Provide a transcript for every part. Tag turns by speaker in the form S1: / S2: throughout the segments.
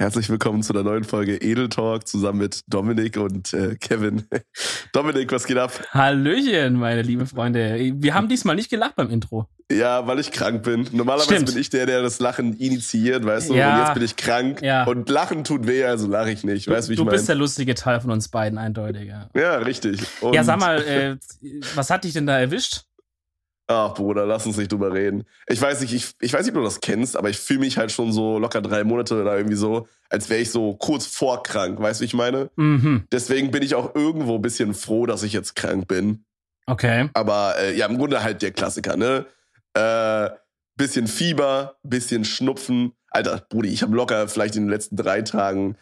S1: Herzlich willkommen zu der neuen Folge Edel Talk zusammen mit Dominik und äh, Kevin. Dominik, was geht ab?
S2: Hallöchen, meine lieben Freunde. Wir haben diesmal nicht gelacht beim Intro.
S1: Ja, weil ich krank bin. Normalerweise
S2: Stimmt.
S1: bin ich der, der das Lachen initiiert, weißt du?
S2: Ja.
S1: Und jetzt bin ich krank
S2: Ja.
S1: und Lachen tut weh, also lache ich nicht. Weißt du, wie ich
S2: du
S1: meine?
S2: bist der lustige Teil von uns beiden, eindeutig. Ja,
S1: Ja, richtig. Und,
S2: ja sag mal, äh, was hat dich denn da erwischt?
S1: Ach, Bruder, lass uns nicht drüber reden. Ich weiß nicht, ich, ich weiß nicht, ob du das kennst, aber ich fühle mich halt schon so locker drei Monate oder irgendwie so, als wäre ich so kurz vor krank. Weißt du, wie ich meine?
S2: Mhm.
S1: Deswegen bin ich auch irgendwo ein bisschen froh, dass ich jetzt krank bin.
S2: Okay.
S1: Aber äh, ja, im Grunde halt der Klassiker, ne? Äh, bisschen Fieber, bisschen Schnupfen. Alter, Brudi, ich habe locker vielleicht in den letzten drei Tagen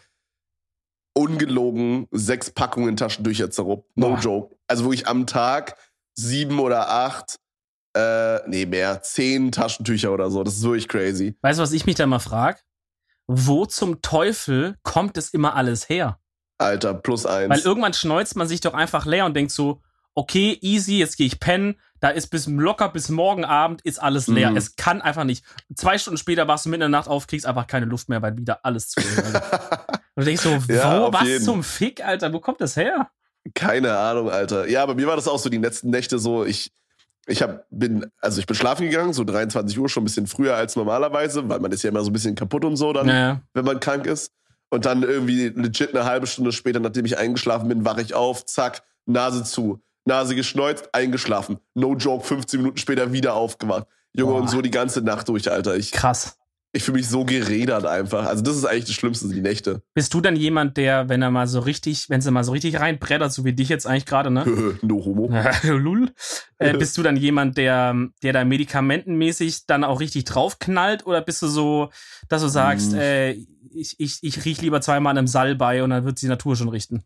S1: ungelogen sechs Packungen Taschentücher zerruppt. No
S2: Boah.
S1: joke. Also wirklich am Tag sieben oder acht, äh, nee, mehr, zehn Taschentücher oder so. Das ist wirklich crazy.
S2: Weißt du, was ich mich da mal frage? Wo zum Teufel kommt es immer alles her?
S1: Alter, plus eins.
S2: Weil irgendwann schneuzt man sich doch einfach leer und denkt so, okay, easy, jetzt gehe ich pennen. Da ist bis locker bis morgen Abend ist alles leer.
S1: Mhm.
S2: Es kann einfach nicht. Zwei Stunden später wachst du mitten in der Nacht auf, kriegst einfach keine Luft mehr, weil wieder alles zu ist. Und du denkst so, wo, was
S1: jeden.
S2: zum Fick, Alter? Wo kommt das her?
S1: Keine Ahnung, Alter. Ja, bei mir war das auch so die letzten Nächte so, ich, ich hab, bin, also ich bin schlafen gegangen, so 23 Uhr, schon ein bisschen früher als normalerweise, weil man ist ja immer so ein bisschen kaputt und so dann,
S2: Naja.
S1: wenn man krank ist. Und dann irgendwie legit eine halbe Stunde später, nachdem ich eingeschlafen bin, wache ich auf, zack, Nase zu, Nase geschneuzt, eingeschlafen. No joke, 15 Minuten später wieder aufgewacht. Junge,
S2: Boah.
S1: und so die ganze Nacht durch, Alter. Ich,
S2: Krass.
S1: Ich fühle mich so geredert einfach. Also das ist eigentlich das Schlimmste, die Nächte.
S2: Bist du dann jemand, der, wenn er mal so richtig, wenn sie mal so richtig reinbrettert, so wie dich jetzt eigentlich gerade, ne?
S1: no homo.
S2: Lul. Äh, bist du dann jemand, der, der da medikamentenmäßig dann auch richtig draufknallt? Oder bist du so, dass du sagst,
S1: Mm.
S2: äh, ich, ich, ich riech lieber zweimal an einem Salbei und dann wird die Natur schon richten?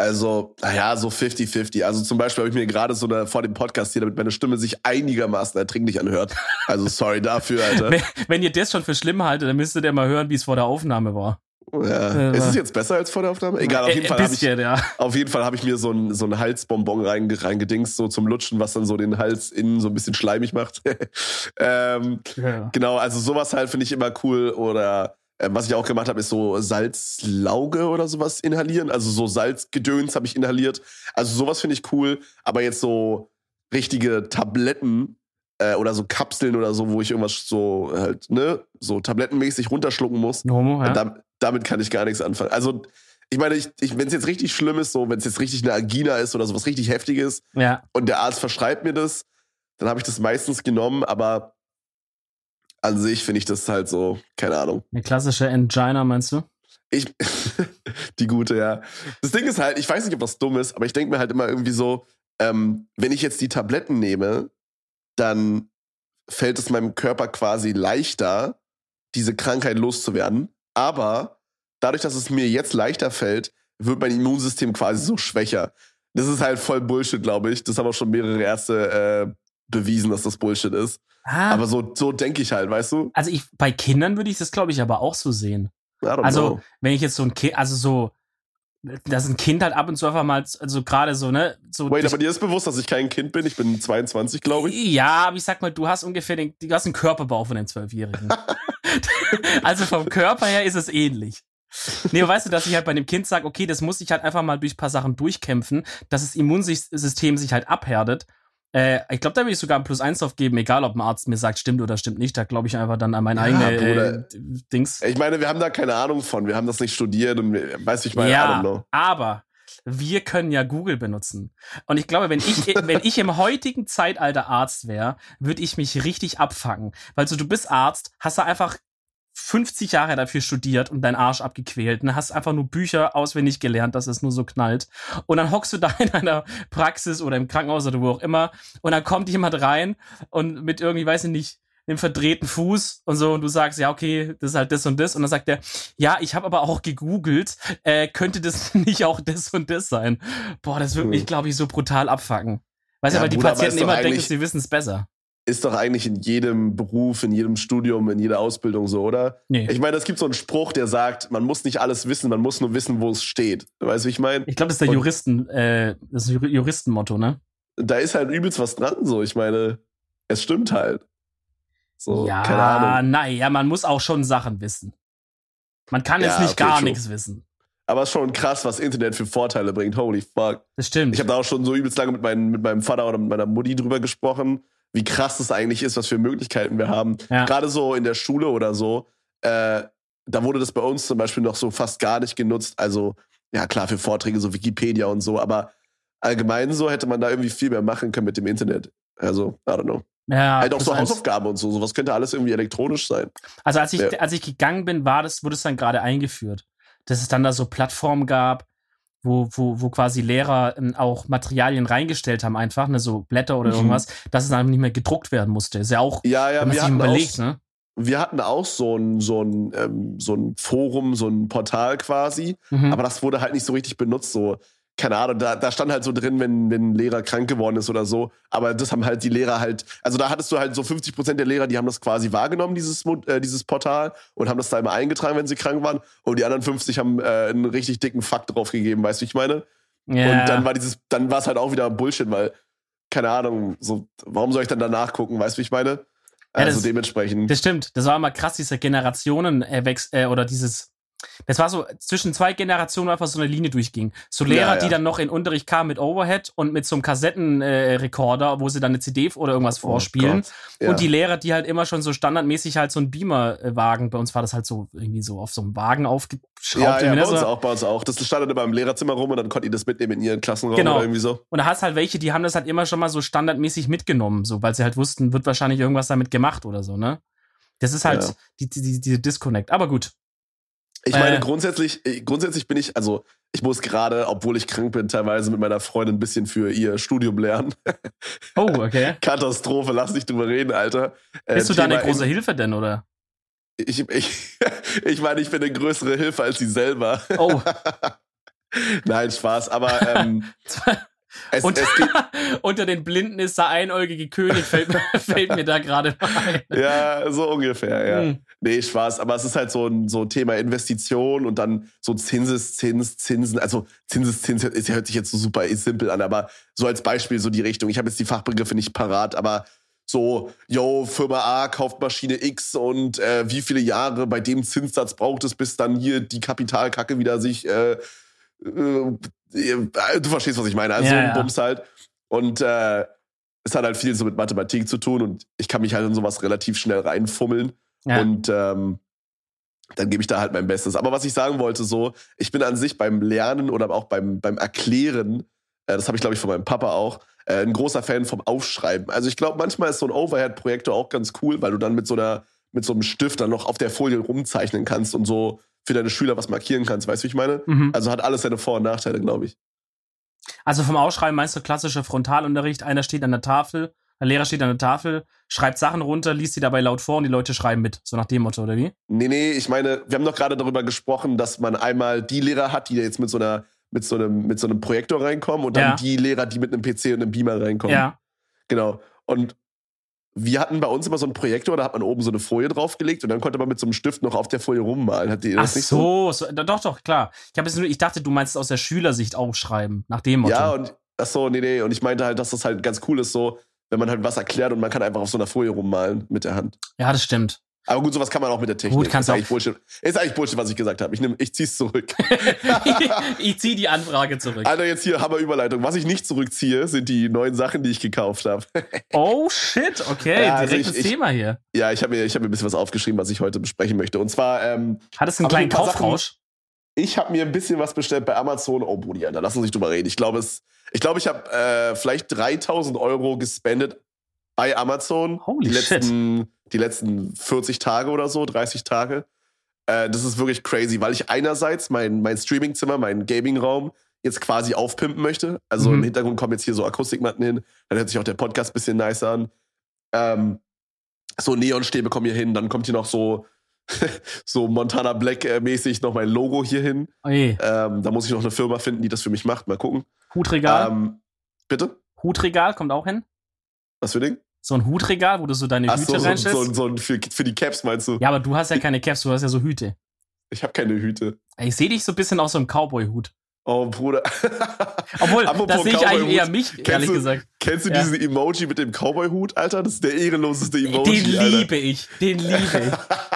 S1: Also, naja, so 50-50. Also zum Beispiel habe ich mir gerade so eine, vor dem Podcast hier, damit meine Stimme sich einigermaßen erträglich anhört. Also sorry dafür, Alter.
S2: Wenn, wenn ihr das schon für schlimm haltet, dann müsstet ihr mal hören, wie es vor der Aufnahme war.
S1: Ja.
S2: Äh,
S1: Ist es jetzt besser als vor der Aufnahme? Egal, auf
S2: Äh,
S1: jeden
S2: ein
S1: Fall habe ich,
S2: ja.
S1: auf jeden Fall habe ich mir so ein, so ein Halsbonbon reinge- reingedingst, so zum Lutschen, was dann so den Hals innen so ein bisschen schleimig macht. ähm,
S2: ja.
S1: Genau, also sowas halt finde ich immer cool. Oder äh, was ich auch gemacht habe, ist so Salzlauge oder sowas inhalieren. Also so Salzgedöns habe ich inhaliert. Also sowas finde ich cool. Aber jetzt so richtige Tabletten äh, oder so Kapseln oder so, wo ich irgendwas so halt, ne, so tablettenmäßig runterschlucken muss.
S2: Homo, ja.
S1: Dam- damit kann ich gar nichts anfangen. Also ich meine, ich, ich, wenn es jetzt richtig schlimm ist, so wenn es jetzt richtig eine Angina ist oder sowas richtig heftiges,
S2: ja.
S1: und der Arzt verschreibt mir das, dann habe ich das meistens genommen, aber an sich finde ich das halt so, keine Ahnung.
S2: Eine klassische Angina, meinst du?
S1: Ich, die gute, ja. Das Ding ist halt, ich weiß nicht, ob das dumm ist, aber ich denke mir halt immer irgendwie so, ähm, wenn ich jetzt die Tabletten nehme, dann fällt es meinem Körper quasi leichter, diese Krankheit loszuwerden. Aber dadurch, dass es mir jetzt leichter fällt, wird mein Immunsystem quasi so schwächer. Das ist halt voll Bullshit, glaube ich. Das haben auch schon mehrere Ärzte äh, bewiesen, dass das Bullshit ist.
S2: Ah,
S1: Aber so, so denke ich halt, weißt du?
S2: also ich, bei Kindern würde ich das, glaube ich, aber auch so sehen. Also,
S1: know.
S2: wenn ich jetzt so ein Kind, also so, dass ein Kind halt ab und zu einfach mal, also gerade so, ne, so.
S1: Wait, aber dir ist bewusst, dass ich kein Kind bin? Ich bin 22, glaube ich.
S2: Ja, aber ich sag mal, du hast ungefähr den, du hast einen Körperbau von einem Zwölfjährigen. also vom Körper her ist es ähnlich. Nee, weißt du, dass ich halt bei dem Kind sage, okay, das muss ich halt einfach mal durch ein paar Sachen durchkämpfen, dass das Immunsystem sich halt abhärtet. Äh, ich glaube, da will ich sogar ein Plus eins drauf geben, egal ob ein Arzt mir sagt, stimmt oder stimmt nicht. Da glaube ich einfach dann an mein
S1: Ja,
S2: eigene
S1: Bruder.
S2: äh, Dings.
S1: Ich meine, wir haben da keine Ahnung von. Wir haben das nicht studiert und weiß ich don't
S2: ja, aber wir können ja Google benutzen. Und ich glaube, wenn ich, wenn ich im heutigen Zeitalter Arzt wäre, würde ich mich richtig abfangen. Weil so, du bist Arzt, hast da einfach 50 Jahre dafür studiert und deinen Arsch abgequält. Und hast einfach nur Bücher auswendig gelernt, dass es nur so knallt. Und dann hockst du da in einer Praxis oder im Krankenhaus oder wo auch immer. Und dann kommt jemand rein und mit irgendwie, weiß ich nicht, einem verdrehten Fuß und so und du sagst, ja, okay, das ist halt das und das und dann sagt er, ja, ich habe aber auch gegoogelt, äh, könnte das nicht auch das und das sein? Boah, das würde mich,
S1: Hm.
S2: glaube ich, so brutal abfacken. Weißt du,
S1: Ja,
S2: weil die
S1: Bruder,
S2: Patienten immer denken, sie wissen es besser.
S1: Ist doch eigentlich in jedem Beruf, in jedem Studium, in jeder Ausbildung so, oder?
S2: Nee.
S1: Ich meine, es gibt so einen Spruch, der sagt, man muss nicht alles wissen, man muss nur wissen, wo es steht. Weißt du, wie ich meine?
S2: Ich glaube, das ist der
S1: Und-
S2: Juristen, äh, das ist Jur- Juristenmotto, ne?
S1: Da ist halt übelst was dran, so. Ich meine, es stimmt halt. So,
S2: ja,
S1: keine Ahnung.
S2: naja, man muss auch schon Sachen wissen. Man kann jetzt
S1: Ja,
S2: nicht
S1: okay,
S2: gar nichts wissen.
S1: Aber es ist schon krass, was Internet für Vorteile bringt. Holy fuck.
S2: Das stimmt.
S1: Ich habe da auch schon so übelst lange mit, meinen, mit meinem Vater oder mit meiner Mutti drüber gesprochen, wie krass das eigentlich ist, was für Möglichkeiten wir haben.
S2: Ja.
S1: Gerade so in der Schule oder so, äh, da wurde das bei uns zum Beispiel noch so fast gar nicht genutzt. Also, ja klar, für Vorträge, so Wikipedia und so, aber allgemein so hätte man da irgendwie viel mehr machen können mit dem Internet. Also, I don't know.
S2: ja,
S1: halt auch so. Hausaufgaben und so. Sowas könnte alles irgendwie elektronisch sein.
S2: Also als ich,
S1: Ja.
S2: als ich gegangen bin, war das, wurde es dann gerade eingeführt. Dass es dann da so Plattformen gab, wo, wo, wo quasi Lehrer ähm, auch Materialien reingestellt haben, einfach, ne, so Blätter oder
S1: Mhm.
S2: irgendwas, dass es dann nicht mehr gedruckt werden musste. Ist ja auch,
S1: Ja, ja,
S2: wenn man
S1: wir
S2: sich
S1: hatten,
S2: überlegt,
S1: auch,
S2: ne?
S1: wir hatten auch so ein, so, ein, ähm, so ein Forum, so ein Portal quasi.
S2: Mhm.
S1: Aber das wurde halt nicht so richtig benutzt. So, keine Ahnung, da, da stand halt so drin, wenn, wenn ein Lehrer krank geworden ist oder so. Aber das haben halt die Lehrer halt, also da hattest du halt so 50 Prozent der Lehrer, die haben das quasi wahrgenommen, dieses, äh, dieses Portal, und haben das da immer eingetragen, wenn sie krank waren. Und die anderen 50 haben äh, einen richtig dicken Fakt drauf gegeben, weißt du, wie ich meine?
S2: ja.
S1: Und dann war dieses, dann war es halt auch wieder Bullshit, weil, keine Ahnung, so, warum soll ich dann danach gucken, weißt du, wie ich meine?
S2: Ja,
S1: Also
S2: das-
S1: dementsprechend.
S2: Das stimmt. Das war immer krass, dieser Generationen äh, oder dieses. Das war so zwischen zwei Generationen einfach so eine Linie durchging. So Lehrer,
S1: Ja, ja.
S2: die dann noch in Unterricht kamen mit Overhead und mit so einem Kassettenrekorder, äh, wo sie dann eine CD oder irgendwas vorspielen.
S1: Oh Gott. Ja.
S2: Und die Lehrer, die halt immer schon so standardmäßig halt so einen Beamer-Wagen, bei uns war das halt so irgendwie so auf so einem Wagen aufgeschraubt.
S1: ja, ja,
S2: irgendwie,
S1: bei
S2: ne,
S1: uns
S2: so.
S1: auch, bei uns auch. Das stand dann immer im Lehrerzimmer rum und dann konnten die das mitnehmen in ihren Klassenraum
S2: Genau.
S1: oder irgendwie so.
S2: Und da hast halt welche, die haben das halt immer schon mal so standardmäßig mitgenommen, so, weil sie halt wussten, wird wahrscheinlich irgendwas damit gemacht oder so, ne? Das ist halt
S1: Ja.
S2: die, die, die, diese Disconnect. Aber gut.
S1: Ich meine,
S2: Äh.
S1: grundsätzlich, äh, grundsätzlich bin ich, also ich muss gerade, obwohl ich krank bin, teilweise mit meiner Freundin ein bisschen für ihr Studium lernen.
S2: Oh, okay.
S1: Katastrophe, lass nicht drüber reden, Alter. Äh,
S2: Bist du da eine
S1: Thema
S2: große Hilfe denn, oder?
S1: Ich, ich, ich meine, ich bin eine größere Hilfe als sie selber.
S2: Oh,
S1: Nein, Spaß, aber ähm, es,
S2: und,
S1: es
S2: unter den Blinden ist der einäugige König, fällt mir, fällt mir da gerade ein.
S1: ja, so ungefähr, ja.
S2: Hm.
S1: Nee, Spaß, aber es ist halt so ein so Thema Investition und dann so Zinseszins, Zinsen, also Zinseszins ist, hört sich jetzt so super simpel an, aber so als Beispiel so die Richtung. Ich habe jetzt die Fachbegriffe nicht parat, aber so, yo, Firma A kauft Maschine X und äh, wie viele Jahre bei dem Zinssatz braucht es, bis dann hier die Kapitalkacke wieder sich, äh, du verstehst, was ich meine, also
S2: Ja,
S1: so ein
S2: ja.
S1: Bums halt. Und äh, es hat halt viel so mit Mathematik zu tun und ich kann mich halt in sowas relativ schnell reinfummeln.
S2: Ja.
S1: Und ähm, dann gebe ich da halt mein Bestes. Aber was ich sagen wollte, so, ich bin an sich beim Lernen oder auch beim, beim Erklären, äh, das habe ich, glaube ich, von meinem Papa auch, äh, ein großer Fan vom Aufschreiben. Also ich glaube, manchmal ist so ein Overhead-Projektor auch ganz cool, weil du dann mit so einer, mit so einem Stift dann noch auf der Folie rumzeichnen kannst und so für deine Schüler was markieren kannst, weißt du, wie ich meine?
S2: Mhm.
S1: Also hat alles seine Vor- und Nachteile, glaube ich.
S2: Also vom Ausschreiben meinst du klassischer Frontalunterricht, einer steht an der Tafel, der Lehrer steht an der Tafel, schreibt Sachen runter, liest sie dabei laut vor und die Leute schreiben mit. So nach dem Motto, oder wie?
S1: Nee, nee, ich meine, wir haben doch gerade darüber gesprochen, dass man einmal die Lehrer hat, die jetzt mit so einer, mit so einem, mit so einem Projektor reinkommen und dann
S2: Ja.
S1: die Lehrer, die mit einem PC und einem Beamer reinkommen.
S2: Ja.
S1: Genau. Und wir hatten bei uns immer so einen Projektor, da hat man oben so eine Folie draufgelegt und dann konnte man mit so einem Stift noch auf der Folie rummalen. Hat die
S2: Ach
S1: das nicht so?
S2: so, doch, doch, klar. Ich, hab jetzt nur, ich dachte, du meinst es aus der Schülersicht aufschreiben, nach dem Motto.
S1: Ja, und ach so, nee, nee. Und ich meinte halt, dass das halt ganz cool ist, so, wenn man halt was erklärt und man kann einfach auf so einer Folie rummalen mit der Hand.
S2: ja, das stimmt.
S1: Aber gut, sowas kann man auch mit der Technik.
S2: Gut, kannst
S1: ist
S2: du
S1: eigentlich Bullshit. Ist eigentlich Bullshit, was ich gesagt habe. Ich, nehm, ich zieh's zurück.
S2: ich ziehe die Anfrage zurück.
S1: Alter, jetzt hier Hammer Überleitung. Was ich nicht zurückziehe, sind die neuen Sachen, die ich gekauft habe.
S2: Oh shit, okay,
S1: Ja, also
S2: direktes
S1: ich- ich-
S2: Thema hier.
S1: ja, ich habe mir, ich hab mir ein bisschen was aufgeschrieben, was ich heute besprechen möchte. Und zwar, ähm,
S2: Hattest du einen kleinen
S1: ein
S2: Kaufrausch?
S1: ich habe mir ein bisschen was bestellt bei Amazon. Oh, Brudi, Alter, lass uns nicht drüber reden. Ich glaube, ich, glaube, ich habe äh, vielleicht 3000 Euro gespendet bei Amazon.
S2: Holy
S1: die
S2: shit.
S1: letzten, Die letzten 40 Tage oder so, 30 Tage. Äh, das ist wirklich crazy, weil ich einerseits mein, mein Streamingzimmer, meinen Gaming-Raum jetzt quasi aufpimpen möchte. Also
S2: Mhm.
S1: im Hintergrund kommen jetzt hier so Akustikmatten hin. Dann hört sich auch der Podcast ein bisschen nice an. Ähm, so Neonstäbe kommen hier hin. Dann kommt hier noch so, so Montana Black-mäßig noch mein Logo hier hin. Ähm, da muss ich noch eine Firma finden, die das für mich macht. Mal gucken.
S2: Hutregal.
S1: Ähm, bitte?
S2: Hutregal kommt auch hin.
S1: Was für Ding?
S2: So ein Hutregal, wo du so deine
S1: Ach
S2: Hüte
S1: so, so,
S2: reinstellst.
S1: so, so ein für, für die Caps meinst du?
S2: Ja, aber du hast ja keine Caps, du hast ja so Hüte.
S1: Ich habe keine Hüte.
S2: Ich sehe dich so ein bisschen aus so einem Cowboy-Hut.
S1: Oh, Bruder.
S2: Obwohl,
S1: Apropos
S2: da sehe ich eigentlich eher mich, ehrlich
S1: du-
S2: gesagt.
S1: Kennst du
S2: Ja.
S1: diesen Emoji mit dem Cowboy-Hut, Alter? Das ist der ehrenloseste Emoji,
S2: Den
S1: Alter.
S2: liebe ich. Den liebe ich.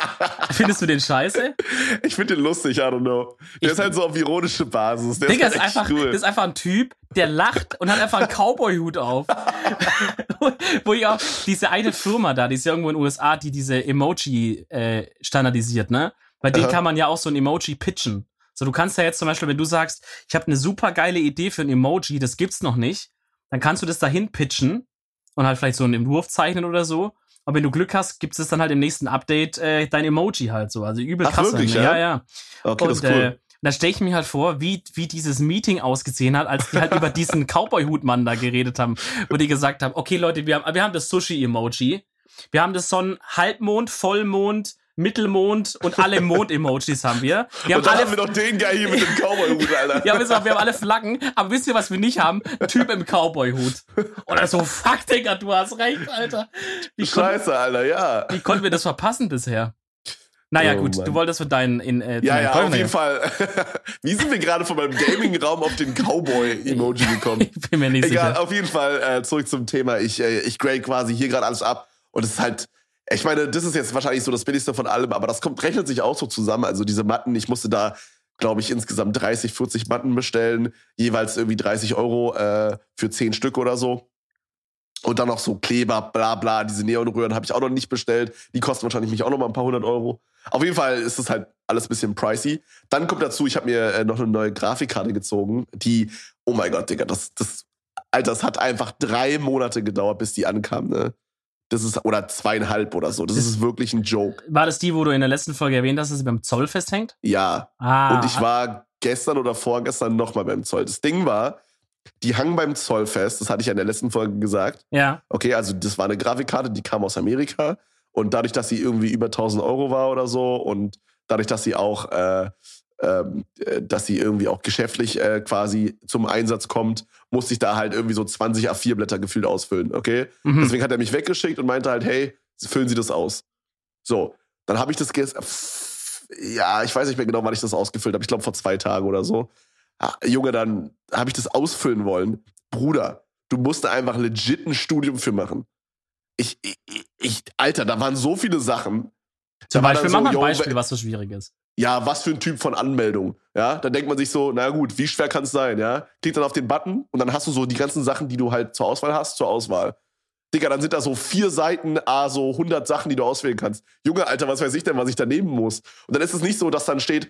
S2: Findest du den scheiße?
S1: Ich finde den lustig, I don't know. Der
S2: Ich-
S1: ist halt so auf ironische Basis. Der
S2: Digga,
S1: ist,
S2: ist
S1: halt
S2: einfach,
S1: cool.
S2: ist einfach ein Typ, der lacht und hat einfach einen Cowboy-Hut auf. Wo ich auch, diese eine Firma da, die ist ja irgendwo in den USA, die diese Emoji äh, standardisiert, ne? Bei denen kann man ja auch so ein Emoji pitchen. So, du kannst ja jetzt zum Beispiel, wenn du sagst, ich habe eine super geile Idee für ein Emoji, das gibt's noch nicht, dann kannst du das dahin pitchen und halt vielleicht so einen Entwurf zeichnen oder so. Und wenn du Glück hast, gibt es dann halt im nächsten Update äh, dein Emoji halt so. Also übel
S1: Ach,
S2: krass.
S1: wirklich,
S2: eigentlich.
S1: ja?
S2: ja, ja.
S1: okay, das
S2: Und
S1: ist cool.
S2: äh, da stelle ich mir halt vor, wie, wie dieses Meeting ausgesehen hat, als die halt über diesen Cowboy-Hutmann da geredet haben, wo die gesagt haben, okay Leute, wir haben, wir haben das Sushi-Emoji, wir haben das Sonnen Halbmond, Vollmond, Mittelmond und alle Mond-Emojis haben wir. Wir haben
S1: Und dann
S2: alle
S1: haben wir noch den Guy hier mit dem Cowboy-Hut, Alter.
S2: ja, wir haben, wir haben alle Flaggen, aber wisst ihr, was wir nicht haben? Typ im Cowboy-Hut. Oder so, fuck, Digga, du hast recht, Alter. Wie,
S1: Scheiße, Alter, ja.
S2: wie konnten wir das verpassen bisher? Naja,
S1: Oh,
S2: gut,
S1: Mann.
S2: du wolltest für deinen in äh,
S1: Ja, ja, auf jeden. Fall. Wie sind wir gerade von meinem Gaming-Raum auf den Cowboy-Emoji gekommen?
S2: Ich bin mir nicht
S1: Egal,
S2: sicher.
S1: auf jeden Fall äh, zurück zum Thema. Ich, äh, ich grade quasi hier gerade alles ab und es ist halt, ich meine, das ist jetzt wahrscheinlich so das Billigste von allem, aber das kommt, rechnet sich auch so zusammen. Also diese Matten, ich musste da, glaube ich, insgesamt 30, 40 Matten bestellen, jeweils irgendwie 30 Euro äh, für 10 Stück oder so. Und dann noch so Kleber, bla bla, diese Neonröhren habe ich auch noch nicht bestellt. Die kosten wahrscheinlich mich auch noch mal ein paar hundert Euro. Auf jeden Fall ist es halt alles ein bisschen pricey. Dann kommt dazu, ich habe mir äh, noch eine neue Grafikkarte gezogen, die, oh mein Gott, Digga, das, das, Alter, das hat einfach drei Monate gedauert, bis die ankam, ne? Das ist, oder zweieinhalb oder so. Das ist wirklich ein Joke.
S2: War das die, wo du in der letzten Folge erwähnt hast, dass sie beim Zoll festhängt?
S1: Ja.
S2: Ah.
S1: Und ich war gestern oder vorgestern nochmal beim Zoll. Das Ding war, die hang beim Zoll fest, das hatte ich ja in der letzten Folge gesagt.
S2: Ja.
S1: Okay, also das war eine Grafikkarte, die kam aus Amerika. Und dadurch, dass sie irgendwie über 1000 Euro war oder so und dadurch, dass sie auch, äh, dass sie irgendwie auch geschäftlich äh, quasi zum Einsatz kommt, musste ich da halt irgendwie so 20 A4-Blätter gefühlt ausfüllen, okay?
S2: Mhm.
S1: Deswegen hat er mich weggeschickt und meinte halt, hey, füllen Sie das aus. So, dann habe ich das gestern, ja, ich weiß nicht mehr genau, wann ich das ausgefüllt habe. Ich glaube vor zwei Tagen oder so. Ah, Junge, dann habe ich das ausfüllen wollen. Bruder, du musst da einfach legit ein Studium für machen. Ich, ich, ich Alter, da waren so viele Sachen.
S2: Zum Beispiel,
S1: dann
S2: mach mal ein Beispiel, was so schwierig ist.
S1: Ja, was für ein Typ von Anmeldung. Ja, da denkt man sich so, na gut, wie schwer kann es sein, ja? Klick dann auf den Button und dann hast du so die ganzen Sachen, die du halt zur Auswahl hast, zur Auswahl. Digga, dann sind da so vier Seiten, ah, so 100 Sachen, die du auswählen kannst. Junge, Alter, was weiß ich denn, was ich da nehmen muss? Und dann ist es nicht so, dass dann steht,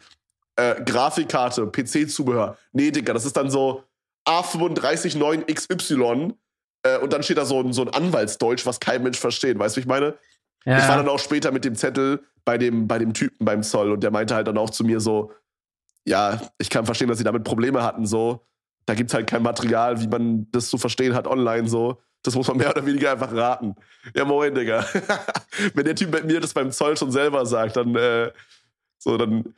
S1: äh, Grafikkarte, PC-Zubehör. Nee, Digga, das ist dann so A359XY äh, und dann steht da so ein, so ein Anwaltsdeutsch, was kein Mensch versteht. Weißt du, wie ich meine?
S2: Ja.
S1: Ich war dann auch später mit dem Zettel bei dem, bei dem Typen beim Zoll und der meinte halt dann auch zu mir so, ja, ich kann verstehen, dass sie damit Probleme hatten, so. Da gibt's halt kein Material, wie man das zu verstehen hat online, so. Das muss man mehr oder weniger einfach raten. Ja, moin, Digga. Wenn der Typ mit mir das beim Zoll schon selber sagt, dann, äh, so, dann,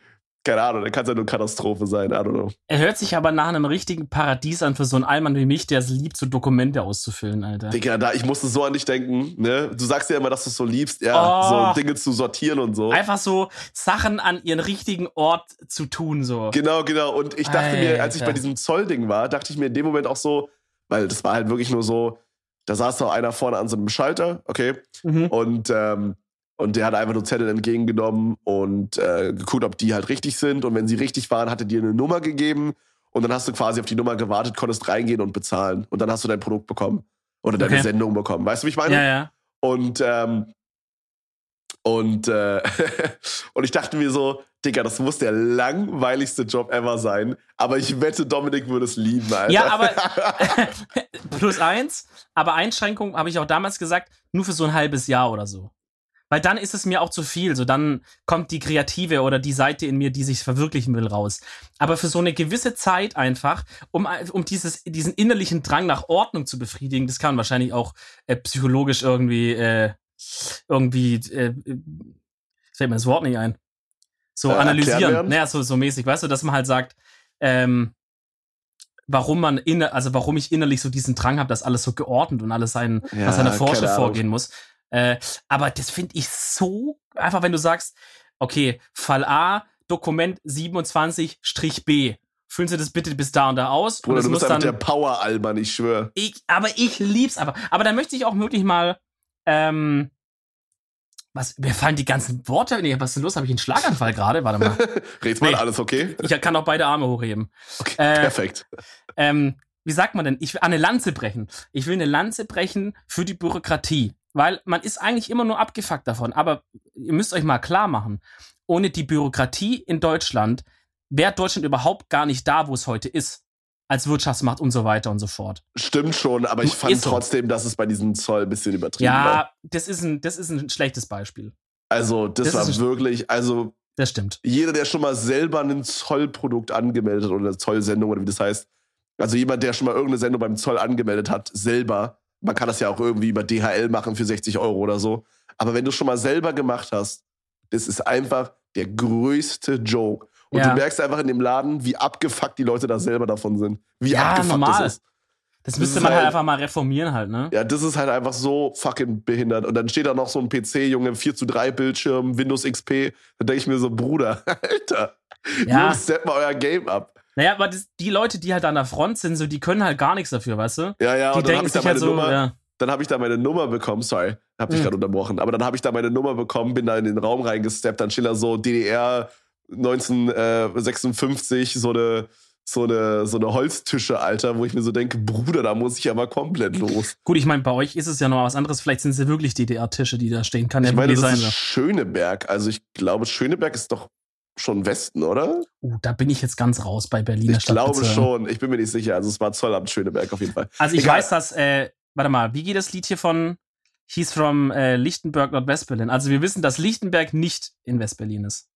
S1: keine Ahnung, dann kann es ja nur Katastrophe sein, I don't know.
S2: er hört sich aber nach einem richtigen Paradies an für so einen Allmann wie mich, der es liebt, so Dokumente auszufüllen, Alter.
S1: Digga, da, ich musste so an dich denken, ne? Du sagst ja immer, dass du es so liebst, ja,
S2: Oh.
S1: so Dinge zu sortieren und so.
S2: Einfach so Sachen an ihren richtigen Ort zu tun, so.
S1: Genau, genau. Und ich dachte mir, als ich
S2: Alter.
S1: bei diesem Zollding war, dachte ich mir in dem Moment auch so, weil das war halt wirklich nur so, da saß doch einer vorne an so einem Schalter, okay,
S2: Mhm.
S1: und, ähm, und der hat einfach nur Zettel entgegengenommen und äh, geguckt, ob die halt richtig sind. Und wenn sie richtig waren, hat er dir eine Nummer gegeben und dann hast du quasi auf die Nummer gewartet, konntest reingehen und bezahlen. Und dann hast du dein Produkt bekommen. Oder deine
S2: Okay.
S1: Sendung bekommen. Weißt du, wie ich meine?
S2: Ja, ja.
S1: Und, ähm, und, äh, und ich dachte mir so, Digga, das muss der langweiligste Job ever sein. Aber ich wette, Dominik würde es lieben, Alter.
S2: Ja, aber plus eins, aber Einschränkung habe ich auch damals gesagt, nur für so ein halbes Jahr oder so. Weil dann ist es mir auch zu viel. So, dann kommt die Kreative oder die Seite in mir, die sich verwirklichen will, raus. Aber für so eine gewisse Zeit einfach, um, um dieses, diesen innerlichen Drang nach Ordnung zu befriedigen, das kann man wahrscheinlich auch äh, psychologisch irgendwie, äh, irgendwie, äh, äh, fällt mir das Wort nicht ein. So
S1: Äh,
S2: analysieren. Naja, so, so mäßig, weißt du, dass man halt sagt, ähm, warum man inner, also warum ich innerlich so diesen Drang habe, dass alles so geordnet und alles sein,
S1: Ja,
S2: nach seiner Vorschrift vorgehen muss. Äh, aber das finde ich so einfach, wenn du sagst, okay, Fall A, Dokument 27-B. Füllen Sie das bitte bis da und da aus.
S1: Bruder,
S2: und
S1: du
S2: muss
S1: bist
S2: dann.
S1: der Power-Alban, ich schwöre.
S2: Ich, aber ich lieb's aber. Aber da möchte ich auch wirklich mal, ähm, Was, mir fallen die ganzen Worte. Nee, was ist denn los? Habe ich einen Schlaganfall gerade? Warte mal.
S1: Red's mal,
S2: Nee.
S1: alles okay?
S2: Ich kann auch beide Arme hochheben.
S1: Okay,
S2: Äh,
S1: perfekt.
S2: ähm, wie sagt man denn? Ich will eine Lanze brechen. Ich will eine Lanze brechen für die Bürokratie. Weil man ist eigentlich immer nur abgefuckt davon. Aber ihr müsst euch mal klar machen, ohne die Bürokratie in Deutschland wäre Deutschland überhaupt gar nicht da, wo es heute ist. Als Wirtschaftsmacht und so weiter und so fort.
S1: Stimmt schon, aber ich fand
S2: so.
S1: trotzdem, dass es bei diesem Zoll ein bisschen übertrieben war.
S2: Ja, das ist, ein, das ist ein schlechtes Beispiel.
S1: Also, das,
S2: Das
S1: war wirklich, also
S2: Das stimmt.
S1: jeder, der schon mal selber ein Zollprodukt angemeldet hat oder eine Zollsendung oder wie das heißt, also jemand, der schon mal irgendeine Sendung beim Zoll angemeldet hat, selber, man kann das ja auch irgendwie über DHL machen für 60 Euro oder so, aber wenn du schon mal selber gemacht hast, das ist einfach der größte Joke. Und
S2: Ja.
S1: du merkst einfach in dem Laden, wie abgefuckt die Leute da selber davon sind. Wie
S2: Ja,
S1: abgefuckt
S2: normal.
S1: das ist.
S2: Das müsste
S1: ist
S2: man halt
S1: halt-
S2: einfach mal reformieren halt, ne?
S1: Ja, das ist halt einfach so fucking behindert. Und dann steht da noch so ein PC, Junge, 4 zu 3 Bildschirm, Windows XP. Da denke ich mir so, Bruder, Alter,
S2: Ja.
S1: Jungs, set mal euer Game ab.
S2: Naja, aber das, die Leute, die halt an der Front sind, so, die können halt gar nichts dafür, weißt du?
S1: Ja, ja,
S2: Die
S1: und dann habe
S2: denken
S1: ich da
S2: sich
S1: meine
S2: halt so,
S1: Nummer,
S2: ja.
S1: dann habe ich da meine Nummer bekommen, sorry, hab dich
S2: Mhm.
S1: gerade unterbrochen, aber dann habe ich da meine Nummer bekommen, bin da in den Raum reingesteppt, dann steht da so DDR 1956, so eine, so eine, so eine Holztische, Alter, wo ich mir so denke, Bruder, da muss ich aber komplett los.
S2: Gut, ich meine, bei euch ist es ja noch was anderes. Vielleicht sind es ja wirklich DDR-Tische, die da stehen. Kann ja
S1: ich meine, das
S2: sein.
S1: ist. Schöneberg, also ich glaube, Schöneberg ist doch schon Westen, oder?
S2: Uh, da bin ich jetzt ganz raus bei Berliner
S1: Ich glaube schon. Ich bin mir nicht sicher. Also es war Zollamt Schöneberg auf jeden Fall.
S2: Also ich
S1: Egal.
S2: weiß, dass, äh, warte mal, wie geht das Lied hier von, hieß from äh, Lichtenberg, Nordwestberlin. Also wir wissen, dass Lichtenberg nicht in Westberlin ist.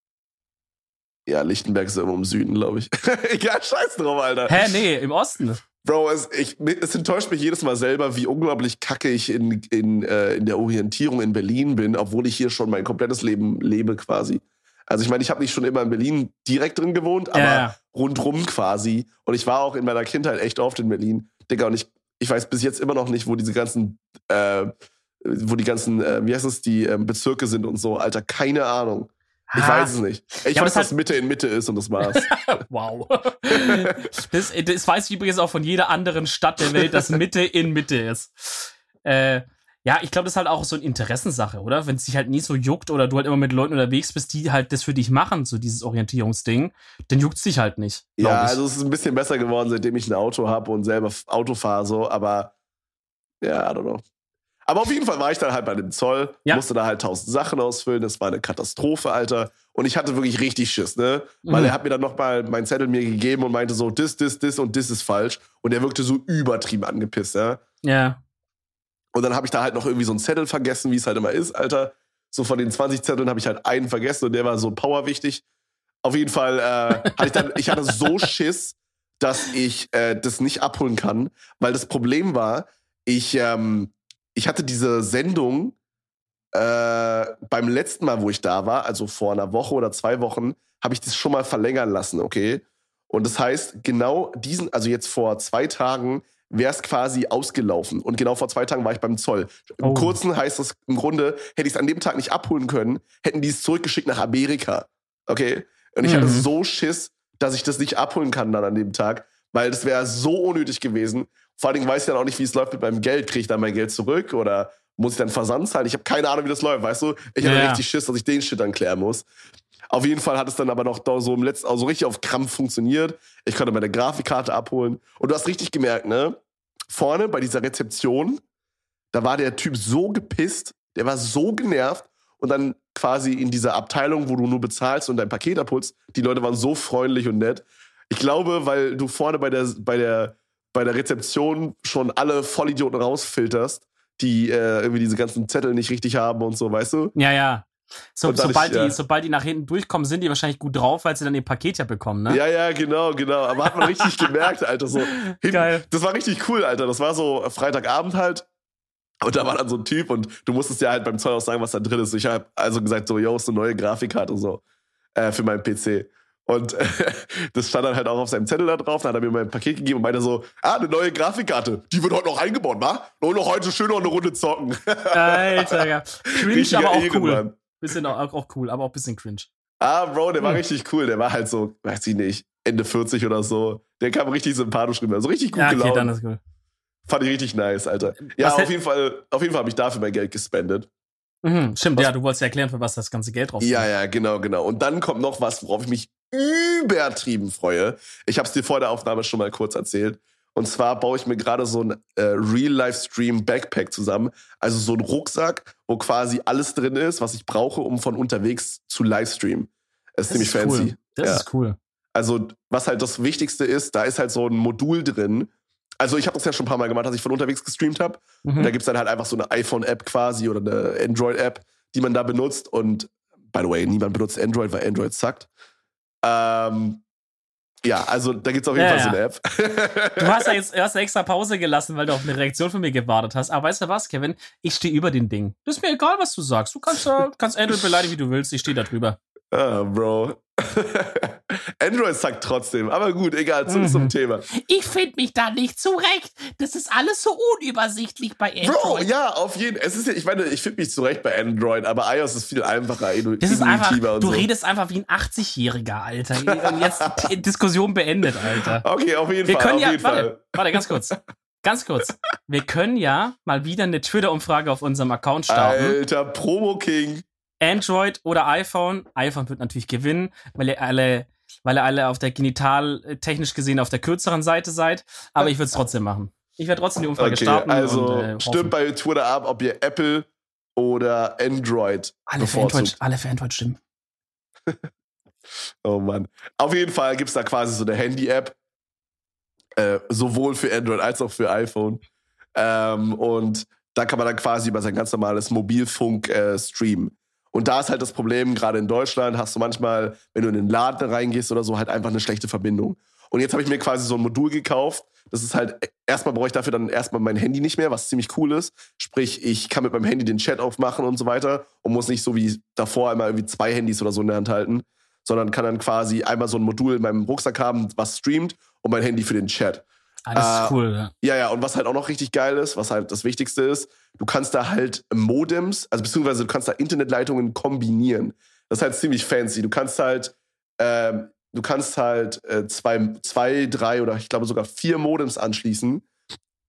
S1: Ja, Lichtenberg ist immer im Süden, glaube ich. Egal, scheiß drauf, Alter.
S2: Hä, nee, im Osten.
S1: Bro, es, ich, es enttäuscht mich jedes Mal selber, wie unglaublich kacke ich in, in, äh, in der Orientierung in Berlin bin, obwohl ich hier schon mein komplettes Leben lebe quasi. Also ich meine, ich habe nicht schon immer in Berlin direkt drin gewohnt, aber
S2: Ja,
S1: rundrum quasi. Und ich war auch in meiner Kindheit echt oft in Berlin. Digga, und ich, ich weiß bis jetzt immer noch nicht, wo diese ganzen, äh, wo die ganzen, äh, wie heißt es, die ähm, Bezirke sind und so. Alter, keine Ahnung. Ich
S2: Ah,
S1: weiß es nicht. Ich
S2: Ja,
S1: weiß,
S2: das
S1: dass Mitte in Mitte ist und das war's.
S2: Wow. das, das weiß ich übrigens auch von jeder anderen Stadt der Welt, dass Mitte in Mitte ist. Äh, ja, ich glaube, das ist halt auch so eine Interessenssache, oder? Wenn es dich halt nie so juckt oder du halt immer mit Leuten unterwegs bist, die halt das für dich machen, so dieses Orientierungsding, dann juckt es dich halt nicht.
S1: ja,
S2: ich.
S1: also es ist ein bisschen besser geworden, seitdem ich ein Auto habe und selber Auto fahre, so, aber ja, I don't know. Aber auf jeden Fall war ich dann halt bei dem Zoll,
S2: Ja.
S1: musste da halt tausend Sachen ausfüllen, das war eine Katastrophe, Alter. Und ich hatte wirklich richtig Schiss, ne? Weil
S2: Mhm.
S1: er hat mir dann nochmal meinen Zettel mir gegeben und meinte so, das, das, das und das ist falsch. Und er wirkte so übertrieben angepisst, ja.
S2: ja.
S1: Und dann habe ich da halt noch irgendwie so einen Zettel vergessen, wie es halt immer ist, Alter. So von den 20 Zetteln habe ich halt einen vergessen und der war so powerwichtig. Auf jeden Fall äh, hatte ich dann, ich hatte so Schiss, dass ich äh, das nicht abholen kann, weil das Problem war, ich, ähm, ich hatte diese Sendung äh, beim letzten Mal, wo ich da war, also vor einer Woche oder zwei Wochen, habe ich das schon mal verlängern lassen, okay? Und das heißt, genau diesen, also jetzt vor zwei Tagen, wäre es quasi ausgelaufen. Und genau vor zwei Tagen war ich beim Zoll. Im
S2: Oh.
S1: Kurzen heißt das im Grunde, hätte ich es an dem Tag nicht abholen können, hätten die es zurückgeschickt nach Amerika. Okay? Und ich
S2: Mhm.
S1: hatte so Schiss, dass ich das nicht abholen kann dann an dem Tag, weil das wäre so unnötig gewesen. Vor allen Dingen weiß ich dann auch nicht, wie es läuft mit meinem Geld. Kriege ich dann mein Geld zurück oder muss ich dann Versand zahlen? Ich habe keine Ahnung, wie das läuft, weißt du? Ich hatte
S2: Ja, ja.
S1: richtig Schiss, dass ich den Shit dann klären muss. Auf jeden Fall hat es dann aber noch so im letzten, also richtig auf Krampf funktioniert. Ich konnte meine Grafikkarte abholen. Und du hast richtig gemerkt, ne? Vorne bei dieser Rezeption, da war der Typ so gepisst, der war so genervt. Und dann quasi in dieser Abteilung, wo du nur bezahlst und dein Paket abholst, die Leute waren so freundlich und nett. Ich glaube, weil du vorne bei der, bei der, bei der Rezeption schon alle Vollidioten rausfilterst, die äh, irgendwie diese ganzen Zettel nicht richtig haben und so, weißt du?
S2: Ja, ja. So, sobald,
S1: ja.
S2: die, sobald die nach hinten durchkommen, sind die wahrscheinlich gut drauf, weil sie dann ihr Paket ja bekommen, ne?
S1: Ja, ja, genau, genau. Aber hat man richtig gemerkt, Alter. So, hin,
S2: Geil.
S1: Das war richtig cool, Alter. Das war so Freitagabend halt. Und da war dann so ein Typ und du musstest ja halt beim Zoll auch sagen, was da drin ist. Ich habe also gesagt, so, yo, ist eine neue Grafikkarte so äh, für meinen PC. Und äh, das stand dann halt auch auf seinem Zettel da drauf. Dann hat er mir mein Paket gegeben und meinte so, ah, eine neue Grafikkarte. Die wird heute noch eingebaut, wa? Und noch heute schön noch eine Runde zocken.
S2: Alter, ja. Cringe, aber auch cool.
S1: Ehrenmann.
S2: Bisschen auch, auch cool, aber auch bisschen cringe.
S1: Ah, Bro, der war richtig cool. Der war halt so, weiß ich nicht, Ende 40 oder so. Der kam richtig sympathisch rüber. So richtig gut
S2: Ja, okay,
S1: gelaunt.
S2: dann ist cool.
S1: Fand ich richtig nice, Alter. Ja,
S2: Was
S1: auf jeden Fall, auf jeden Fall habe ich dafür mein Geld gespendet.
S2: Mhm, stimmt,
S1: Was-
S2: ja, du wolltest ja erklären, für was das ganze Geld drauf
S1: Ja, ja, genau, genau. Und dann kommt noch was, worauf ich mich übertrieben freue. Ich habe es dir vor der Aufnahme schon mal kurz erzählt. Und zwar baue ich mir gerade so ein äh, Real-Life-Stream-Backpack zusammen. Also so ein Rucksack, wo quasi alles drin ist, was ich brauche, um von unterwegs zu Livestreamen. Das ist
S2: Das
S1: ziemlich
S2: ist cool.
S1: fancy.
S2: Das
S1: Ja.
S2: ist cool.
S1: Also, was halt das Wichtigste ist, da ist halt so ein Modul drin. Also, ich habe das ja schon ein paar Mal gemacht, dass ich von unterwegs gestreamt habe. Und da
S2: Mhm.
S1: gibt's dann halt einfach so eine iPhone-App quasi oder eine Android-App, die man da benutzt. Und by the way, niemand benutzt Android, weil Android suckt. Ähm, ja, also da gibt's auf jeden
S2: Ja,
S1: Fall so eine App.
S2: Du hast ja jetzt erst extra Pause gelassen, weil du auf eine Reaktion von mir gewartet hast. Aber weißt du was, Kevin? Ich stehe über den Ding. Das ist mir egal, was du sagst. Du kannst, kannst Android beleidigen, wie du willst. Ich stehe da drüber.
S1: Ah, Bro. Android suckt trotzdem. Aber gut, egal,
S2: Mhm.
S1: zum Thema.
S3: Ich finde mich da nicht zurecht. Das ist alles so unübersichtlich bei
S1: Bro,
S3: Android.
S1: ja, auf jeden Fall. Es ist ja, ich meine, ich finde mich zurecht bei Android, aber iOS ist viel einfacher,
S2: Das ist einfach, du
S1: so.
S2: redest einfach wie ein 80-Jähriger, Alter. Und jetzt die Diskussion beendet, Alter.
S1: Okay, auf jeden
S2: Wir
S1: Fall,
S2: können ja,
S1: jeden
S2: warte,
S1: Fall.
S2: warte, ganz kurz. Ganz kurz. Wir können ja mal wieder eine Twitter-Umfrage auf unserem Account starten.
S1: Alter, Promo King.
S2: Android oder iPhone. iPhone wird natürlich gewinnen, weil ihr alle, weil ihr alle auf der genital äh, technisch gesehen auf der kürzeren Seite seid. Aber ich würde es trotzdem machen. Ich werde trotzdem die Umfrage
S1: Okay,
S2: starten.
S1: also
S2: und, äh,
S1: stimmt bei Twitter ab, ob ihr Apple oder Android
S2: alle für, Android, alle für Android stimmen.
S1: Oh Mann. Auf jeden Fall gibt's da quasi so eine Handy-App. Äh, sowohl für Android als auch für iPhone. Ähm, und da kann man dann quasi über sein ganz normales Mobilfunk äh, streamen. Und da ist halt das Problem, gerade in Deutschland hast du manchmal, wenn du in den Laden reingehst oder so, halt einfach eine schlechte Verbindung. Und jetzt habe ich mir quasi so ein Modul gekauft. Das ist halt, erstmal brauche ich dafür dann erstmal mein Handy nicht mehr, was ziemlich cool ist. Sprich, ich kann mit meinem Handy den Chat aufmachen und so weiter und muss nicht so wie davor einmal irgendwie zwei Handys oder so in der Hand halten, sondern kann dann quasi einmal so ein Modul in meinem Rucksack haben, was streamt und mein Handy für den Chat.
S2: Ah, das
S1: Äh,
S2: ist cool. Ja.
S1: Ja, ja, und was halt auch noch richtig geil ist, was halt das Wichtigste ist, du kannst da halt Modems, also beziehungsweise du kannst da Internetleitungen kombinieren. Das ist halt ziemlich fancy. Du kannst halt, ähm, du kannst halt äh, zwei, zwei, drei oder ich glaube sogar vier Modems anschließen,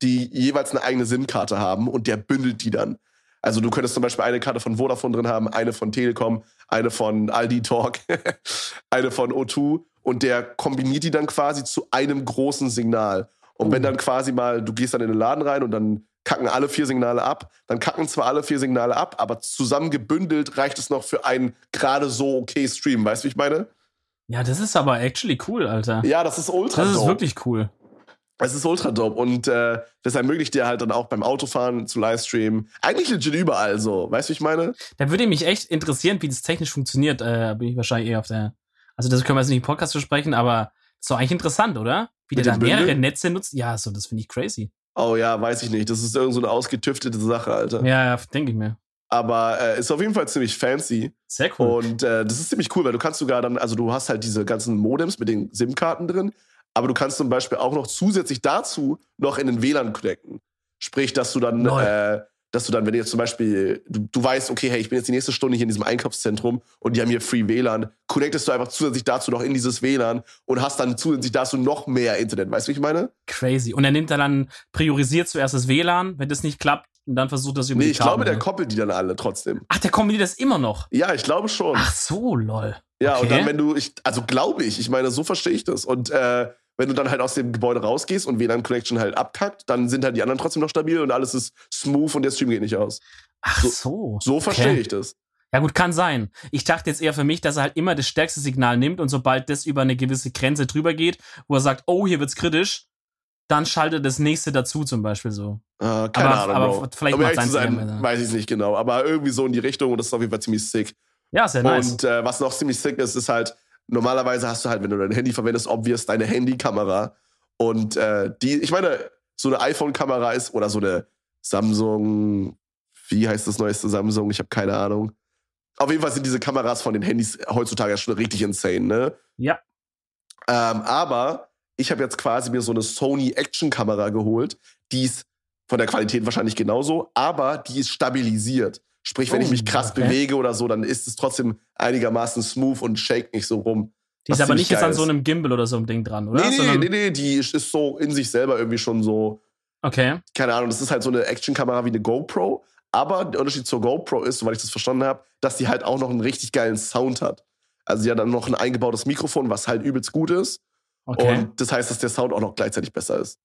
S1: die jeweils eine eigene SIM-Karte haben und der bündelt die dann. Also du könntest zum Beispiel eine Karte von Vodafone drin haben, eine von Telekom, eine von Aldi Talk, eine von O2 und der kombiniert die dann quasi zu einem großen Signal. Und wenn
S2: Oh.
S1: dann quasi mal, du gehst dann in den Laden rein und dann kacken alle vier Signale ab, dann kacken zwar alle vier Signale ab, aber zusammen gebündelt reicht es noch für einen gerade so okay Stream. Weißt du, wie ich meine?
S2: ja, das ist aber actually cool, Alter.
S1: Ja, das ist ultra
S2: das ist wirklich cool.
S1: Es ist ultra dope und äh, das ermöglicht dir halt dann auch beim Autofahren zu Livestreamen. Eigentlich legit überall so. Weißt du, wie ich meine?
S2: Da würde mich echt interessieren, wie das technisch funktioniert. Äh, bin ich wahrscheinlich eher auf der. Also, das können wir jetzt nicht im Podcast besprechen, aber ist doch eigentlich interessant, oder? Wie
S1: Mit
S2: der da mehrere
S1: Bündeln?
S2: Netze nutzt. Ja, so, das finde ich crazy.
S1: Oh ja, weiß ich nicht. Das ist irgend so eine ausgetüftete Sache, Alter.
S2: Ja, ja denke ich mir.
S1: Aber äh, ist auf jeden Fall ziemlich fancy.
S2: Sehr cool.
S1: Und äh, das ist ziemlich cool, weil du kannst sogar dann, also du hast halt diese ganzen Modems mit den SIM-Karten drin, aber du kannst zum Beispiel auch noch zusätzlich dazu noch in den WLAN connecten. Sprich, dass du dann, äh, dass du dann, wenn du jetzt zum Beispiel, du, du weißt, okay, hey, ich bin jetzt die nächste Stunde hier in diesem Einkaufszentrum und die haben hier Free WLAN, connectest du einfach zusätzlich dazu noch in dieses WLAN und hast dann zusätzlich dazu noch mehr Internet. Weißt du, wie ich meine?
S2: Crazy. Und er nimmt dann, priorisiert zuerst das WLAN, wenn das nicht klappt, und dann versucht das über
S1: Nee,
S2: die
S1: ich glaube,
S2: Kabel,
S1: der
S2: ne?
S1: koppelt die dann alle trotzdem.
S2: Ach, der kombiniert das immer noch.
S1: Ja, ich glaube schon.
S2: Ach so, lol.
S1: Ja,
S2: okay.
S1: und dann, wenn du, ich, also glaube ich, ich meine, so verstehe ich das. Und äh, wenn du dann halt aus dem Gebäude rausgehst und WLAN-Connection halt abkackt, dann sind halt die anderen trotzdem noch stabil und alles ist smooth und der Stream geht nicht aus.
S2: Ach
S1: so-
S2: so.
S1: So
S2: Okay.
S1: verstehe ich das.
S2: Ja gut, kann sein. Ich dachte jetzt eher für mich, dass er halt immer das stärkste Signal nimmt und sobald das über eine gewisse Grenze drüber geht, wo er sagt, oh, hier wird's kritisch, dann schaltet das nächste dazu zum Beispiel so.
S1: Äh, keine
S2: Aber-
S1: Ahnung,
S2: aber
S1: Bro.
S2: vielleicht
S1: um
S2: macht
S1: sein, weiß ich es nicht genau. Aber irgendwie so in die Richtung und das ist auf jeden Fall ziemlich sick.
S2: Ja, sehr nice.
S1: Und äh, was noch ziemlich sick ist, ist halt, normalerweise hast du halt, wenn du dein Handy verwendest, obvious deine Handykamera. Und äh, die, ich meine, so eine iPhone-Kamera ist oder so eine Samsung, wie heißt das neueste Samsung? Ich habe keine Ahnung. Auf jeden Fall sind diese Kameras von den Handys heutzutage schon richtig insane, ne?
S2: Ja.
S1: Ähm, aber ich habe jetzt quasi mir so eine Sony Action-Kamera geholt. Die ist von der Qualität wahrscheinlich genauso, aber die ist stabilisiert. Sprich, wenn
S2: Oh,
S1: ich mich krass
S2: okay.
S1: bewege oder so, dann ist es trotzdem einigermaßen smooth und shake nicht so rum.
S2: Die ist aber nicht jetzt an so einem Gimbal oder so einem Ding dran, oder?
S1: Nee, nee,
S2: Sondern-
S1: nee, nee, die ist ist so in sich selber irgendwie schon so,
S2: Okay.
S1: keine Ahnung, das ist halt so eine Action-Kamera wie eine GoPro, Aber der Unterschied zur GoPro ist, soweit ich das verstanden habe, dass die halt auch noch einen richtig geilen Sound hat. Also die hat dann noch ein eingebautes Mikrofon, was halt übelst gut ist.
S2: Okay.
S1: Und das heißt, dass der Sound auch noch gleichzeitig besser ist.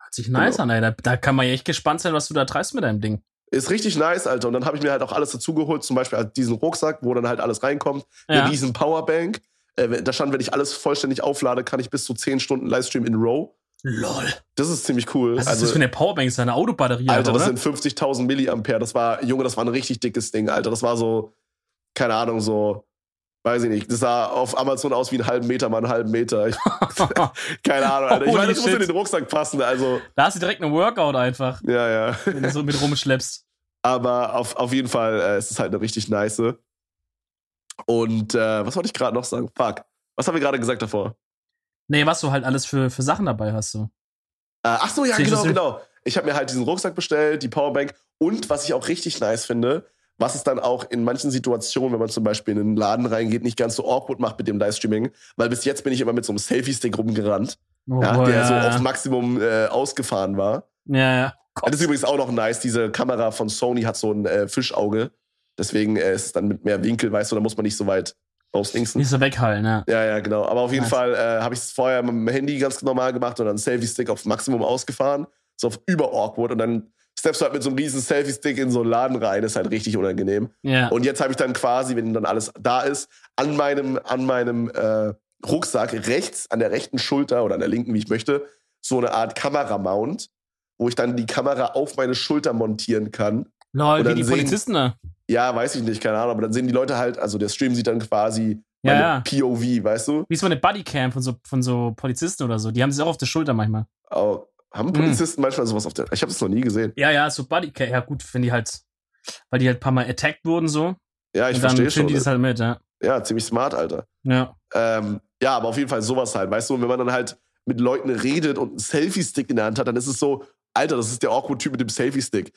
S2: Hört sich nice
S1: genau.
S2: an, ey. Da, da kann man ja echt gespannt sein, was du da treibst mit deinem Ding.
S1: Ist richtig nice, Alter. Und dann habe ich mir halt auch alles dazugeholt, zum Beispiel halt diesen Rucksack, wo dann halt alles reinkommt,
S2: Ja.
S1: eine riesen Powerbank. Äh, da stand, wenn ich alles vollständig auflade, kann ich bis zu 10 Stunden Livestream in Row.
S2: Lol.
S1: Das ist ziemlich cool.
S2: Was ist
S1: also,
S2: das für eine Powerbank? Ist das eine Autobatterie,
S1: Alter, das
S2: oder?
S1: sind 50.000 Milliampere. Das war, Junge, das war ein richtig dickes Ding, Alter. Das war so, keine Ahnung, so, weiß ich nicht. Das sah auf Amazon aus wie einen halben Meter mal einen halben Meter. Ich, keine Ahnung, Alter. Ich meine, das muss in den Rucksack passen. Also,
S2: da hast du direkt einen Workout einfach,
S1: ja, ja.
S2: wenn du so mit rumschleppst.
S1: Aber auf, auf jeden Fall äh, es ist es halt eine richtig nice. Und äh, was wollte ich gerade noch sagen? Fuck. Was haben wir gerade gesagt davor?
S2: Nee, was du halt alles für, für Sachen dabei hast, so.
S1: Äh, ach so, ja, genau, genau. Ich habe mir halt diesen Rucksack bestellt, die Powerbank und was ich auch richtig nice finde, was es dann auch in manchen Situationen, wenn man zum Beispiel in einen Laden reingeht, nicht ganz so awkward macht mit dem Livestreaming, weil bis jetzt bin ich immer mit so einem Selfie-Stick rumgerannt,
S2: Oh,
S1: ja,
S2: boah,
S1: der so
S2: ja,
S1: auf Maximum äh, ausgefahren war.
S2: ja, ja.
S1: Das ist übrigens auch noch nice, diese Kamera von Sony hat so ein äh, Fischauge, deswegen äh, ist es dann mit mehr Winkel, weißt du, da muss man nicht so weit rauslinksen.
S2: Nicht so weghallen, ja.
S1: Ja, ja, genau. Aber auf jeden
S2: Nice.
S1: Fall äh, habe ich es vorher mit dem Handy ganz normal gemacht und dann Selfie-Stick auf Maximum ausgefahren. So auf über awkward und dann steppst halt mit so einem riesen Selfie-Stick in so einen Laden rein. ist halt richtig unangenehm.
S2: Ja.
S1: Und jetzt habe ich dann quasi, wenn dann alles da ist, an meinem, an meinem äh, Rucksack rechts, an der rechten Schulter oder an der linken, wie ich möchte, so eine Art Kameramount, wo ich dann die Kamera auf meine Schulter montieren kann.
S2: Lol, wie die
S1: sehen-
S2: Polizisten da.
S1: Ja, weiß ich nicht, keine Ahnung, aber dann sehen die Leute halt, also der Stream sieht dann quasi
S2: Ja, ja.
S1: POV, weißt du?
S2: Wie so eine Bodycam von so, von so Polizisten oder so. Die haben sie auch auf der Schulter manchmal.
S1: Oh, haben
S2: Hm.
S1: Polizisten manchmal sowas auf der. Ich habe das noch nie gesehen.
S2: Ja, ja, so Bodycam. Ja, gut, wenn die halt, weil die halt ein paar Mal attacked wurden, so.
S1: Ja, ich verstehe schon.
S2: die das halt mit, ja.
S1: Ja, ziemlich smart, Alter.
S2: Ja.
S1: Ähm, ja, aber auf jeden Fall sowas halt, weißt du? Und wenn man dann halt mit Leuten redet und einen Selfie-Stick in der Hand hat, dann ist es so, Alter, das ist der awkward Typ mit dem Selfie-Stick.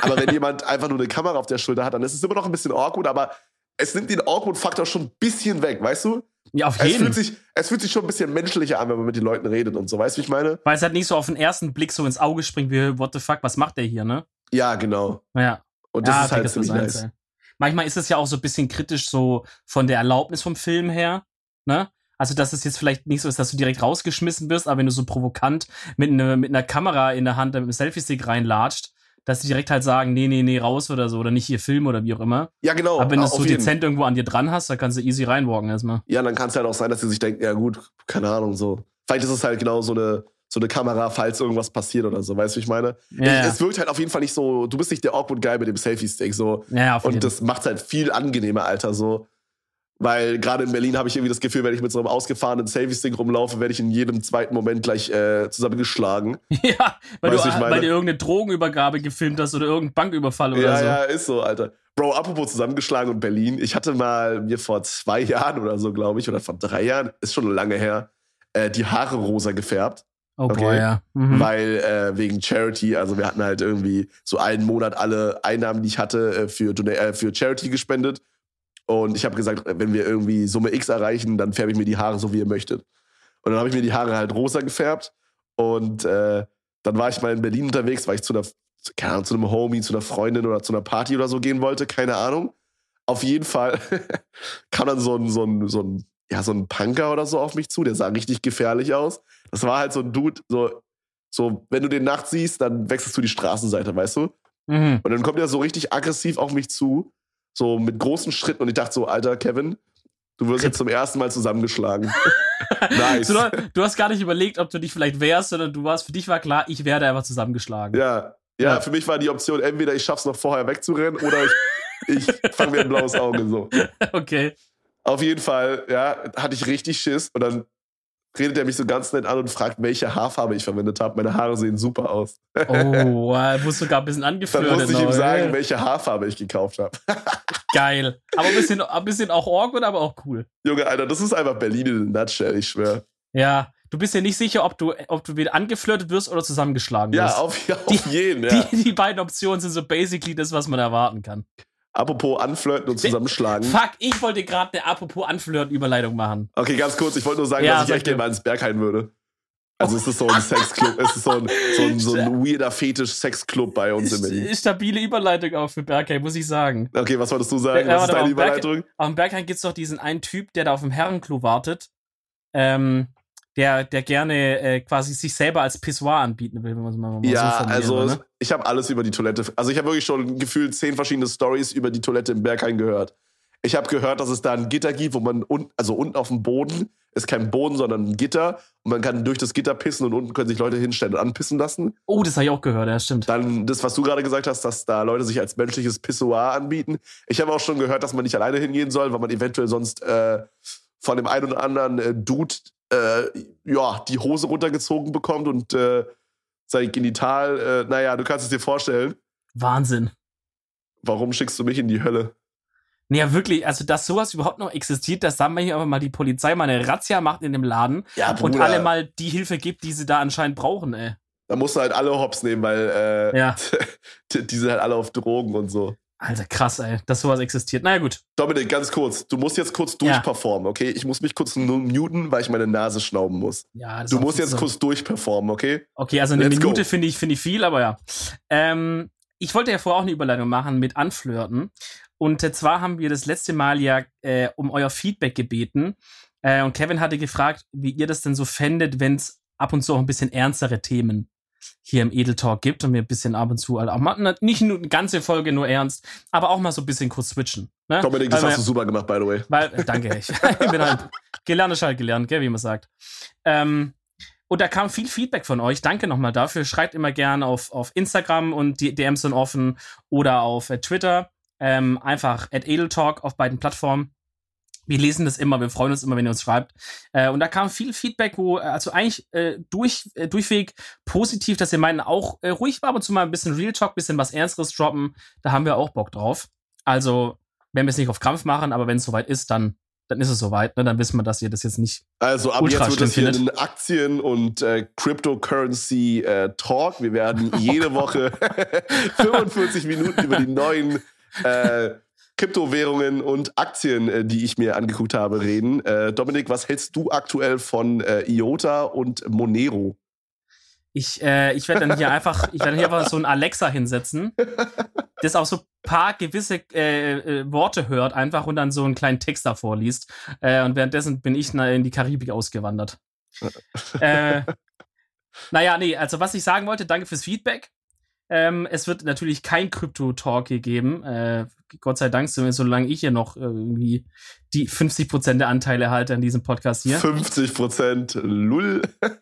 S1: Aber wenn jemand einfach nur eine Kamera auf der Schulter hat, dann ist es immer noch ein bisschen awkward, aber es nimmt den awkward-Faktor schon ein bisschen weg, weißt du?
S2: Ja, auf
S1: Es
S2: jeden.
S1: fühlt, sich, es fühlt sich schon ein bisschen menschlicher an, wenn man mit den Leuten redet und so, weißt du, wie ich meine?
S2: Weil es halt nicht so auf den ersten Blick so ins Auge springt, wie, what the fuck, was macht der hier, ne?
S1: Ja, genau.
S2: Ja.
S1: Und das
S2: ja,
S1: ist halt
S2: das
S1: ziemlich nice.
S2: Manchmal ist es ja auch so ein bisschen kritisch, so von der Erlaubnis vom Film her, ne? Also, dass es jetzt vielleicht nicht so ist, dass du direkt rausgeschmissen wirst, aber wenn du so provokant mit, ne, mit einer Kamera in der Hand mit einem Selfie-Stick reinlatscht, dass sie direkt halt sagen, nee, nee, nee, raus oder so, oder nicht hier filmen oder wie auch immer.
S1: Ja, genau.
S2: aber wenn du es so dezent irgendwo an dir dran hast, dann kannst du easy reinwalken erstmal.
S1: Ja, dann kann es halt auch sein, dass sie sich denken, ja gut, keine Ahnung, so. Vielleicht ist es halt genau so eine, so eine Kamera, falls irgendwas passiert oder so, weißt du, wie ich meine?
S2: Ja, ja.
S1: Es wirkt halt auf jeden Fall nicht so, du bist nicht der awkward Guy mit dem Selfie-Stick, so.
S2: ja, auf jeden
S1: Und das macht halt viel angenehmer, Alter, so. Weil gerade in Berlin habe ich irgendwie das Gefühl, wenn ich mit so einem ausgefahrenen Selfie-Stick rumlaufe, werde ich in jedem zweiten Moment gleich äh, zusammengeschlagen.
S2: Ja, weil,
S1: Weißt
S2: du,
S1: ich meine?
S2: weil du irgendeine Drogenübergabe gefilmt hast oder irgendeinen Banküberfall oder
S1: ja,
S2: so.
S1: ja, ist so, Alter. Bro, apropos zusammengeschlagen und Berlin. Ich hatte mal mir vor zwei Jahren oder so, glaube ich, oder vor drei Jahren, ist schon lange her, äh, die Haare rosa gefärbt.
S2: Oh
S1: Okay.
S2: boy, ja. Mhm.
S1: weil äh, wegen Charity, also wir hatten halt irgendwie so einen Monat alle Einnahmen, die ich hatte, äh, für, äh, für Charity gespendet. Und ich habe gesagt, wenn wir irgendwie Summe X erreichen, dann färbe ich mir die Haare so, wie ihr möchtet. Und dann habe ich mir die Haare halt rosa gefärbt. Und äh, dann war ich mal in Berlin unterwegs, weil ich zu einer, keine Ahnung, zu einem Homie, zu einer Freundin oder zu einer Party oder so gehen wollte, keine Ahnung. Auf jeden Fall kam dann so ein, so ein, so ein, ja, so ein Punker oder so auf mich zu, der sah richtig gefährlich aus. Das war halt so ein Dude, so, so, wenn du den nachts siehst, dann wechselst du die Straßenseite, weißt du?
S2: Mhm.
S1: Und dann kommt er so richtig aggressiv auf mich zu, so mit großen Schritten. Und ich dachte so, Alter, Kevin, du wirst jetzt zum ersten Mal zusammengeschlagen. nice.
S2: Du, du hast gar nicht überlegt, ob du dich vielleicht wehrst, sondern du warst, für dich war klar, ich werde einfach zusammengeschlagen.
S1: ja, ja,
S2: Ja.
S1: für mich war die Option, entweder ich schaff's noch vorher wegzurennen oder ich, ich fange mir ein blaues Auge so.
S2: Okay.
S1: Auf jeden Fall, ja, hatte ich richtig Schiss. Und dann redet er mich so ganz nett an und fragt, welche Haarfarbe ich verwendet habe. Meine Haare sehen super aus.
S2: Oh, er wurde sogar ein bisschen
S1: Dann
S2: angeflirtet.
S1: musste ich ihm sagen, welche Haarfarbe ich gekauft habe.
S2: Geil. Aber ein bisschen, ein bisschen auch awkward, aber auch cool.
S1: Junge, Alter, das ist einfach Berlin in a nutshell, ich schwöre.
S2: Ja, du bist ja nicht sicher, ob du, ob du wieder angeflirtet wirst oder zusammengeschlagen
S1: Ja,
S2: wirst.
S1: auf, auf jeden, ja.
S2: die, die beiden Optionen sind so basically das, was man erwarten kann.
S1: Apropos anflirten und zusammenschlagen.
S2: Fuck, ich wollte gerade eine apropos Anflirten-Überleitung machen.
S1: Okay, ganz kurz, ich wollte nur sagen,
S2: Ja,
S1: dass ich echt gerne mal ins Berghain würde. Also es ist so ein Sexclub, es ist so ein, so ein, so ein weirder Fetisch-Sexclub bei uns in Berlin.
S2: Stabile Überleitung auch für Bergheim, muss ich sagen.
S1: Okay, was wolltest du sagen?
S2: Ja,
S1: was ist deine
S2: am Berg-
S1: Überleitung?
S2: Auf dem Bergheim gibt's doch diesen einen Typ, der da auf dem Herrenklo wartet, ähm, der, der gerne äh, quasi sich selber als Pissoir anbieten will, wenn man es mal, mal so
S1: Ja,
S2: formulieren
S1: also
S2: will, ne?
S1: Ich habe alles über die Toilette. Also ich habe wirklich schon gefühlt zehn verschiedene Stories über die Toilette im Berghain gehört. Ich habe gehört, dass es da ein Gitter gibt, wo man un also unten auf dem Boden ist kein Boden, sondern ein Gitter und man kann durch das Gitter pissen und unten können sich Leute hinstellen und anpissen lassen.
S2: Oh, das habe ich auch gehört, ja, stimmt.
S1: Dann das, was du gerade gesagt hast, dass da Leute sich als menschliches Pissoir anbieten. Ich habe auch schon gehört, dass man nicht alleine hingehen soll, weil man eventuell sonst äh, von dem einen oder anderen äh, Dude äh, ja, die Hose runtergezogen bekommt und äh, sein Genital, äh, naja, du kannst es dir vorstellen.
S2: Wahnsinn.
S1: Warum schickst du mich in die Hölle?
S2: Nee, ja, wirklich, also dass sowas überhaupt noch existiert, dass dann manchmal mal die Polizei mal eine Razzia macht in dem Laden
S1: Ja,
S2: und alle mal die Hilfe gibt, die sie da anscheinend brauchen, ey.
S1: Da musst du halt alle Hops nehmen, weil äh,
S2: Ja.
S1: die sind halt alle auf Drogen und so.
S2: Alter, krass, ey, dass sowas existiert. Naja, gut.
S1: Dominik, ganz kurz. Du musst jetzt kurz
S2: Ja.
S1: durchperformen, okay? Ich muss mich kurz muten, weil ich meine Nase schnauben muss.
S2: Ja, das
S1: Du musst jetzt
S2: zu-
S1: kurz durchperformen, okay?
S2: Okay, also eine
S1: Let's
S2: Minute finde ich, finde ich viel, aber ja. Ähm, ich wollte ja vorher auch eine Überleitung machen mit Anflirten. Und äh, zwar haben wir das letzte Mal ja äh, um euer Feedback gebeten. Äh, und Kevin hatte gefragt, wie ihr das denn so fändet, wenn es ab und zu auch ein bisschen ernstere Themen hier im Edel Talk gibt und wir ein bisschen ab und zu halt auch mal, nicht nur eine ganze Folge nur ernst, aber auch mal so ein bisschen kurz switchen. Ne?
S1: Dominik, das
S2: Weil
S1: hast du super gemacht, by the way.
S2: weil, äh, danke, ich, ich bin halt gelernt, ist halt gelernt, gell, wie man sagt. Ähm, und da kam viel Feedback von euch. Danke nochmal dafür. Schreibt immer gern auf, auf Instagram und die DMs sind offen oder auf äh, Twitter. Ähm, einfach at Edeltalk auf beiden Plattformen. Wir lesen das immer, wir freuen uns immer, wenn ihr uns schreibt. Äh, und da kam viel Feedback, wo, äh, also eigentlich äh, durch, äh, durchweg positiv, dass ihr meinen, auch äh, ruhig war, aber zu mal ein bisschen Real Talk, bisschen was Ernsteres droppen. Da haben wir auch Bock drauf. Also, werden wir es nicht auf Krampf machen, aber wenn es soweit ist, dann, dann ist es soweit. Ne? Dann wissen wir, dass ihr das jetzt nicht.
S1: Also ab
S2: Ultra
S1: jetzt wird es hier ein Aktien- und äh, Cryptocurrency äh, Talk. Wir werden jede Woche 45 Minuten über die neuen äh, Kryptowährungen und Aktien, äh, die ich mir angeguckt habe, reden. Äh, Dominik, was hältst du aktuell von äh, IOTA und Monero?
S2: Ich, äh, ich werde dann hier einfach, ich werde hier einfach so ein Alexa hinsetzen, das auch so paar gewisse äh, äh, Worte hört einfach und dann so einen kleinen Text davor liest. Äh, und währenddessen bin ich in die Karibik ausgewandert. äh, naja, nee, also was ich sagen wollte, danke fürs Feedback. Ähm, es wird natürlich kein Krypto-Talk hier geben. Äh, Gott sei Dank, zumindest solange ich hier noch äh, irgendwie die 50% der Anteile halte an diesem Podcast hier.
S1: 50 Prozent Lull.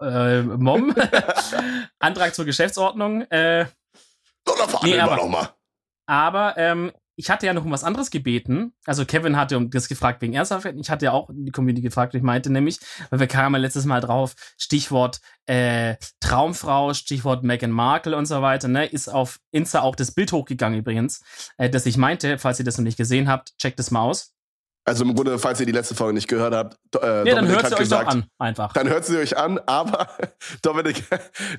S2: Äh, Mom. Antrag zur Geschäftsordnung. Äh,
S1: da verhandeln
S2: Nee,
S1: wir
S2: aber-
S1: noch mal.
S2: Aber ähm, ich hatte ja noch um was anderes gebeten. Also Kevin hatte um das gefragt wegen Ernsthaftigkeit. Ich hatte ja auch die Community gefragt. Ich meinte nämlich, weil wir kamen ja letztes Mal drauf, Stichwort äh, Traumfrau, Stichwort Meghan Markle und so weiter. Ne, ist auf Insta auch das Bild hochgegangen übrigens, äh, das ich meinte. Falls ihr das noch nicht gesehen habt, checkt es mal aus.
S1: Also im Grunde, falls ihr die letzte Folge nicht gehört habt, äh,
S2: Nee, dann
S1: Dominik
S2: hört
S1: hat
S2: sie euch
S1: gesagt,
S2: doch an, einfach.
S1: Dann hört sie euch an, aber Dominik,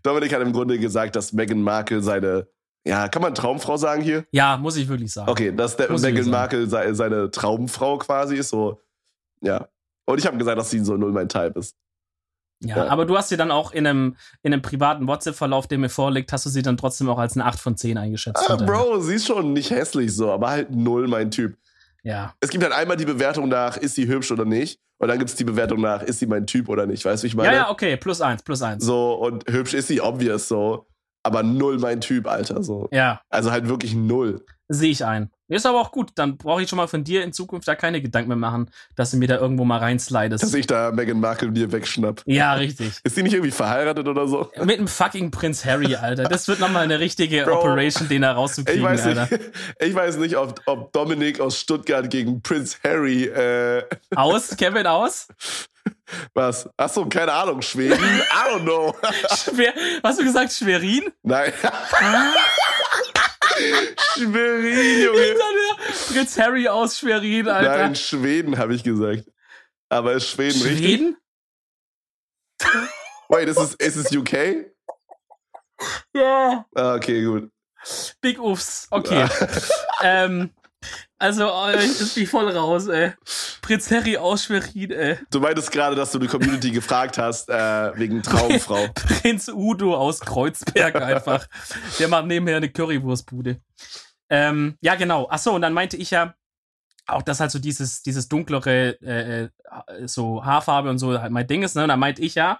S1: Dominik hat im Grunde gesagt, dass Meghan Markle seine, ja, kann man Traumfrau sagen hier?
S2: Ja, muss ich wirklich sagen.
S1: Okay, dass der Meghan. Markle sei, seine Traumfrau quasi ist, so, ja. Und ich habe gesagt, dass sie so null mein Type ist.
S2: Ja,
S1: Ja.
S2: aber du hast sie dann auch in einem, in einem privaten WhatsApp-Verlauf, der mir vorliegt, hast du sie dann trotzdem auch als eine 8 von 10 eingeschätzt.
S1: Ah. Bro, sie ist schon nicht hässlich so, aber halt null mein Typ.
S2: Ja.
S1: Es gibt halt einmal die Bewertung nach, ist sie hübsch oder nicht? Und dann gibt es die Bewertung nach, ist sie mein Typ oder nicht? Weißt du, wie ich meine?
S2: Ja, ja, okay, plus eins, plus eins.
S1: So, und hübsch ist sie, obvious so. Aber null mein Typ, Alter. So.
S2: Ja,
S1: Also halt wirklich null.
S2: sehe ich ein. Ist aber auch gut, dann brauche ich schon mal von dir in Zukunft da keine Gedanken mehr machen, dass du mir da irgendwo mal reinslidest.
S1: Dass ich da Meghan Markle dir wegschnapp.
S2: Ja, richtig.
S1: Ist sie nicht irgendwie verheiratet oder so?
S2: Mit dem fucking Prinz Harry, Alter. Das wird nochmal eine richtige
S1: Bro.
S2: Operation, den da
S1: Ich
S2: rauszukriegen,
S1: weiß
S2: Alter.
S1: nicht, ich weiß nicht ob, ob Dominik aus Stuttgart gegen Prince Harry, äh,
S2: Aus, Kevin, aus?
S1: was? Achso, keine Ahnung, Schweden? I don't know.
S2: Schwer, hast du gesagt, Schwerin?
S1: Nein. Schwerin, Junge.
S2: Prinz Harry aus Schwerin, Alter.
S1: Nein, Schweden habe ich gesagt. Aber ist Schweden, richtig?
S2: Schweden?
S1: Wait, ist es, ist es UK?
S2: Ja.
S1: Ah, okay, gut.
S2: Big Uffs. Okay. ähm, Also, oh, ich ist mich voll raus, ey. Prinz Harry aus Schwerin, ey.
S1: Du meintest gerade, dass du die Community gefragt hast, äh, wegen Traumfrau.
S2: Prinz Udo aus Kreuzberg einfach. Der macht nebenher eine Currywurstbude. Ähm, ja, genau. Ach so, und dann meinte ich ja, auch dass halt so dieses, dieses dunklere, äh, äh, so Haarfarbe und so halt mein Ding ist, ne? Und dann meinte ich ja,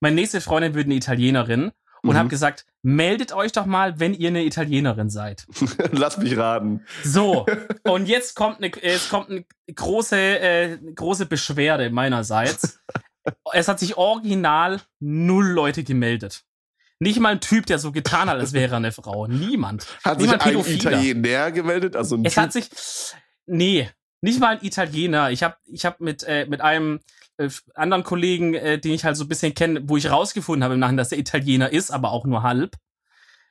S2: meine nächste Freundin wird eine Italienerin und
S1: Mhm.
S2: habe gesagt, meldet euch doch mal, wenn ihr eine Italienerin seid.
S1: Lass mich raten.
S2: So, und jetzt kommt eine, jetzt kommt eine große, äh, große Beschwerde meinerseits. Es hat sich original null Leute gemeldet. Nicht mal ein Typ, der so getan hat, als wäre er eine Frau. Niemand.
S1: Hat sich
S2: Niemand
S1: ein
S2: Pädophiler.
S1: Italiener gemeldet? Also ein
S2: Es
S1: Typ?
S2: hat sich. Nee, nicht mal ein Italiener. Ich habe ich hab mit, äh, mit einem äh, anderen Kollegen, äh, den ich halt so ein bisschen kenne, wo ich rausgefunden habe im Nachhinein, dass er Italiener ist, aber auch nur halb.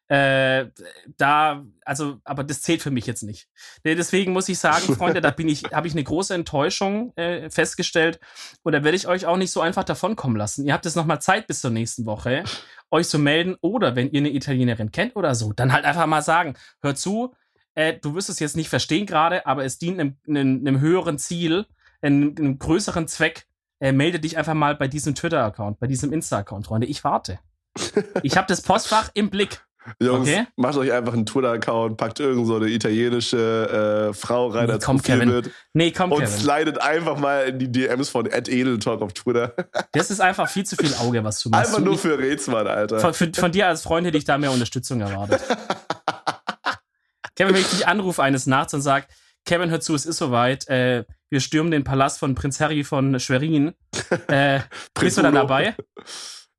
S2: Äh, da, also, aber das zählt für mich jetzt nicht. Deswegen muss ich sagen, Freunde, da bin ich, habe ich eine große Enttäuschung äh, festgestellt. Und da werde ich euch auch nicht so einfach davonkommen lassen. Ihr habt jetzt nochmal Zeit bis zur nächsten Woche, euch zu melden. Oder wenn ihr eine Italienerin kennt oder so, dann halt einfach mal sagen, hör zu, äh, du wirst es jetzt nicht verstehen gerade, aber es dient einem, einem, einem höheren Ziel, einem, einem größeren Zweck. Äh, melde dich einfach mal bei diesem Twitter-Account, bei diesem Insta-Account, Freunde. Ich warte. Ich habe das Postfach im Blick.
S1: Jungs,
S2: Okay.
S1: macht euch einfach einen Twitter-Account, packt irgend so eine italienische äh, Frau rein
S2: Nee,
S1: als
S2: komm, Kevin.
S1: Profilbild
S2: Nee, komm,
S1: und
S2: Kevin.
S1: slidet einfach mal in die DMs von @edeltalk auf Twitter.
S2: Das ist einfach viel zu viel Auge, was du machst.
S1: Einfach
S2: Du,
S1: nur für Rätsmann, Alter.
S2: von, von, von dir als Freund hätte ich da mehr Unterstützung erwartet. Kevin, wenn ich dich anrufe eines Nachts und sag, Kevin, hör zu, es ist soweit. Äh, wir stürmen den Palast von Prinz Harry von Schwerin. Äh, bist du dann dabei?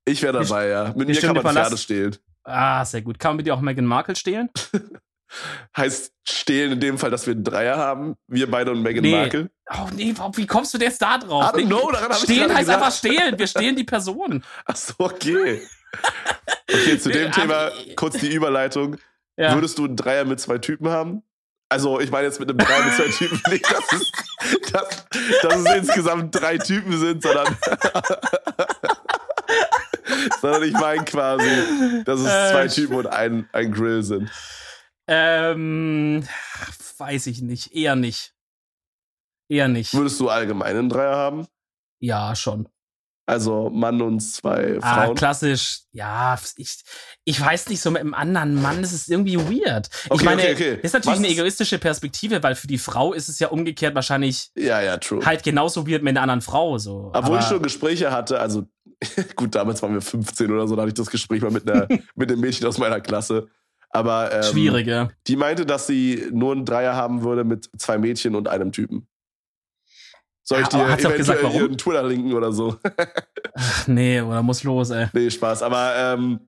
S1: Ich wäre dabei, ja. Mit
S2: wir
S1: mir kann man
S2: Palast.
S1: Pferde stehlen.
S2: Ah, sehr gut. Kann man mit dir auch Meghan Markle stehlen?
S1: Heißt stehlen in dem Fall, dass wir einen Dreier haben, wir beide und Meghan
S2: Nee.
S1: Markle.
S2: Oh nee, wie kommst du jetzt da drauf?
S1: I don't know, daran hab ich
S2: stehlen
S1: gerade
S2: heißt
S1: gesagt.
S2: einfach stehlen. Wir stehlen die Person.
S1: Ach so, okay. Okay, zu dem
S2: Nee,
S1: Thema kurz die Überleitung.
S2: Ja.
S1: Würdest du einen Dreier mit zwei Typen haben? Also, ich meine jetzt mit einem Dreier mit zwei Typen nicht, dass es, dass, dass es insgesamt drei Typen sind, sondern, sondern ich meine quasi, dass es
S2: Äh,
S1: zwei Typen und ein, ein Grill sind.
S2: Ähm, weiß ich nicht. Eher nicht. Eher nicht.
S1: Würdest du allgemein einen Dreier haben?
S2: Ja, schon.
S1: Also Mann und zwei
S2: Ah,
S1: Frauen?
S2: klassisch. Ja, ich, ich weiß nicht, so mit einem anderen Mann, das ist irgendwie weird. ich
S1: Okay,
S2: meine,
S1: okay, okay.
S2: das ist natürlich
S1: Was
S2: eine
S1: ist-
S2: egoistische Perspektive, weil für die Frau ist es ja umgekehrt wahrscheinlich
S1: Ja, ja, true.
S2: halt genauso weird mit einer anderen Frau. So.
S1: Obwohl
S2: Aber-
S1: ich schon Gespräche hatte, also gut, damals waren wir 15 oder so, da hatte ich das Gespräch mal mit, einer, mit einem Mädchen aus meiner Klasse. Aber ähm,
S2: Schwierig, ja.
S1: die meinte, dass sie nur einen Dreier haben würde mit zwei Mädchen und einem Typen. Soll ich dir eventuell
S2: gesagt, warum?
S1: ihren Twitter linken oder so?
S2: Ach, nee, oder muss los, ey.
S1: nee, Spaß. Aber ähm,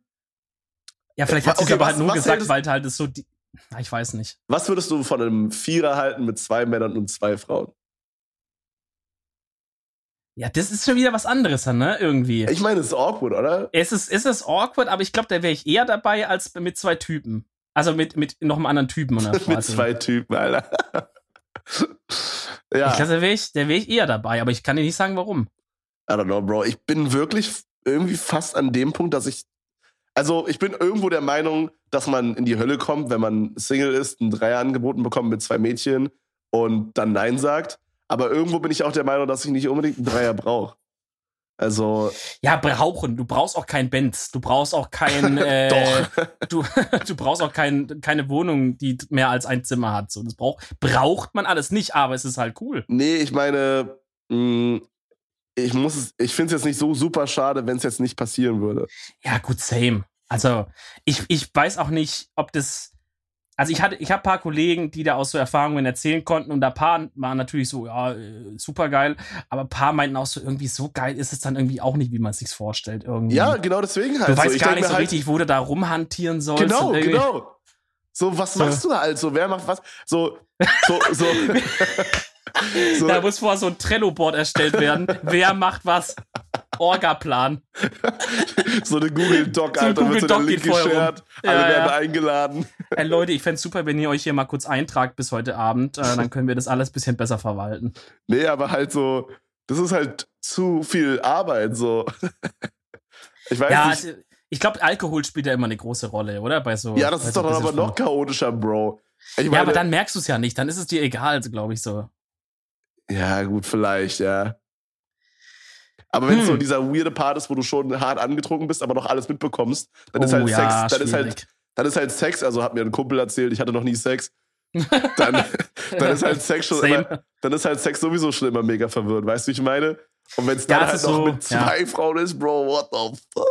S2: Ja, vielleicht hat sie es
S1: Okay,
S2: aber
S1: was-
S2: halt nur gesagt, weil halt das so. Die, Na, ich weiß nicht.
S1: was würdest du von einem Vierer halten mit zwei Männern und zwei Frauen?
S2: Ja, das ist schon wieder was anderes, ne? Irgendwie.
S1: Ich meine, es ist awkward, oder?
S2: es ist, es ist awkward, aber ich glaube, da wäre ich eher dabei als mit zwei Typen. Also mit, mit noch einem anderen Typen. Oder
S1: mit zwei Typen, Alter. Ja.
S2: Ich glaube, da wäre ich, da wär ich eher dabei, aber ich kann dir nicht sagen, warum.
S1: I don't know, Bro. Ich bin wirklich irgendwie fast an dem Punkt, dass ich. Also, ich bin irgendwo der Meinung, dass man in die Hölle kommt, wenn man Single ist, ein Dreier angeboten bekommt mit zwei Mädchen und dann Nein sagt. Aber irgendwo bin ich auch der Meinung, dass ich nicht unbedingt einen Dreier brauche. Also,
S2: Ja, brauchen. Du brauchst auch kein Benz. Du brauchst auch kein. Äh,
S1: doch.
S2: Du, du brauchst auch kein, keine Wohnung, die mehr als ein Zimmer hat. So, das brauch, braucht man alles nicht, aber es ist halt cool.
S1: nee, ich meine, mh, ich muss es, ich finde es jetzt nicht so super schade, wenn es jetzt nicht passieren würde.
S2: Ja, gut, same. Also, ich, ich weiß auch nicht, ob das. Also ich hatte, ich habe paar Kollegen, die da aus so Erfahrungen erzählen konnten und da paar waren natürlich so, ja, äh, super geil, aber paar meinten auch so, irgendwie so geil ist es dann irgendwie auch nicht, wie man es sich vorstellt. Irgendwie.
S1: Ja, genau deswegen halt.
S2: du
S1: so.
S2: weißt
S1: Ich
S2: gar nicht so
S1: halt,
S2: richtig, wo du da rumhantieren sollst.
S1: Genau, genau. So, was
S2: So.
S1: machst du da halt so? Wer macht was? So, so, so. so
S2: Da muss vorher so ein Trello-Board erstellt werden. Wer macht was? Orga-Plan.
S1: so eine Google Doc,
S2: So ein
S1: Alter,
S2: Google
S1: wird so Link geshared.
S2: Ja,
S1: Alle
S2: ja.
S1: werden eingeladen.
S2: Ey, Leute, ich fänd's super, wenn ihr euch hier mal kurz eintragt bis heute Abend. Äh, dann können wir das alles bisschen besser verwalten.
S1: Nee, aber halt so, das ist halt zu viel Arbeit, so. ich weiß
S2: Ja,
S1: nicht.
S2: also, ich glaube, Alkohol spielt ja immer eine große Rolle, oder? Bei so,
S1: ja, das ist
S2: so
S1: doch aber
S2: Businessfrauen.
S1: noch chaotischer, Bro. Ich
S2: ja, aber dann merkst du es ja nicht. Dann ist es dir egal, glaube ich so.
S1: Ja, gut, vielleicht, ja. Aber wenn es
S2: Hm.
S1: so dieser weirde Part ist, wo du schon hart angetrunken bist, aber noch alles mitbekommst, dann ist
S2: Oh
S1: halt
S2: ja,
S1: Sex, dann ist halt, dann ist halt Sex, also hat mir ein Kumpel erzählt, ich hatte noch nie Sex. Dann, dann ist halt Sex schon immer, dann ist halt Sex sowieso schon immer mega verwirrt, weißt du, wie ich meine? Und wenn es
S2: Ja,
S1: dann
S2: es
S1: halt
S2: ist
S1: noch
S2: so,
S1: mit zwei Frauen ist, Bro, what the fuck?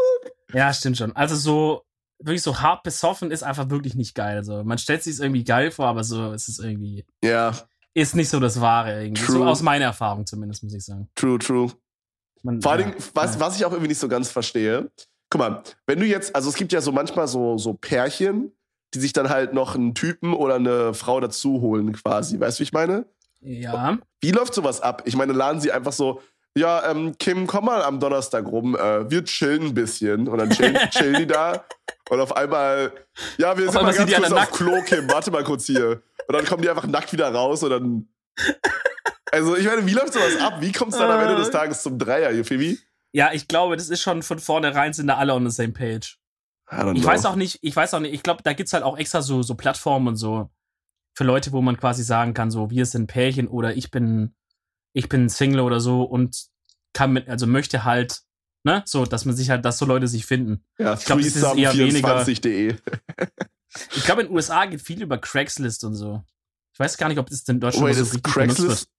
S2: Ja, stimmt schon. Also so wirklich so hart besoffen ist einfach wirklich nicht geil. So man stellt sich irgendwie geil vor, aber so ist es irgendwie
S1: Ja,
S2: ist nicht so das Wahre irgendwie. So
S1: True.
S2: aus meiner Erfahrung zumindest muss ich sagen.
S1: true, true.
S2: Man,
S1: Vor allen
S2: ja,
S1: was,
S2: ja.
S1: was ich auch irgendwie nicht so ganz verstehe, guck mal, wenn du jetzt, also es gibt ja so manchmal so, so Pärchen, die sich dann halt noch einen Typen oder eine Frau dazu holen, quasi. Weißt du, wie ich meine?
S2: Ja.
S1: Wie läuft sowas ab? Ich meine, laden sie einfach so, ja, ähm, Kim, komm mal am Donnerstag rum, äh, wir chillen ein bisschen. Und dann chillen, chillen die da. Und auf einmal, ja, wir
S2: Auf
S1: sind mal ganz kurz auf Klo, Kim, warte mal kurz hier. Und dann kommen die einfach nackt wieder raus und dann. Also, ich meine, wie läuft sowas ab? Wie kommt es dann am Ende des Tages zum Dreier, Phoebe?
S2: Ja, ich glaube, das ist schon von vornherein sind da alle on the same page. Ich
S1: know.
S2: weiß auch nicht, ich weiß auch nicht, ich glaube, da gibt's halt auch extra so, so Plattformen und so für Leute, wo man quasi sagen kann, so, wir sind Pärchen oder ich bin, ich bin Single oder so und kann mit, also möchte halt, ne, so, dass man sich halt, dass so Leute sich finden.
S1: Ja,
S2: Ich glaub, das ist eher
S1: threesome24.de.
S2: Ich glaube, in den USA geht viel über Craigslist und so. Ich weiß gar nicht, ob das in Deutschland
S1: Wait,
S2: so
S1: ist Craigslist?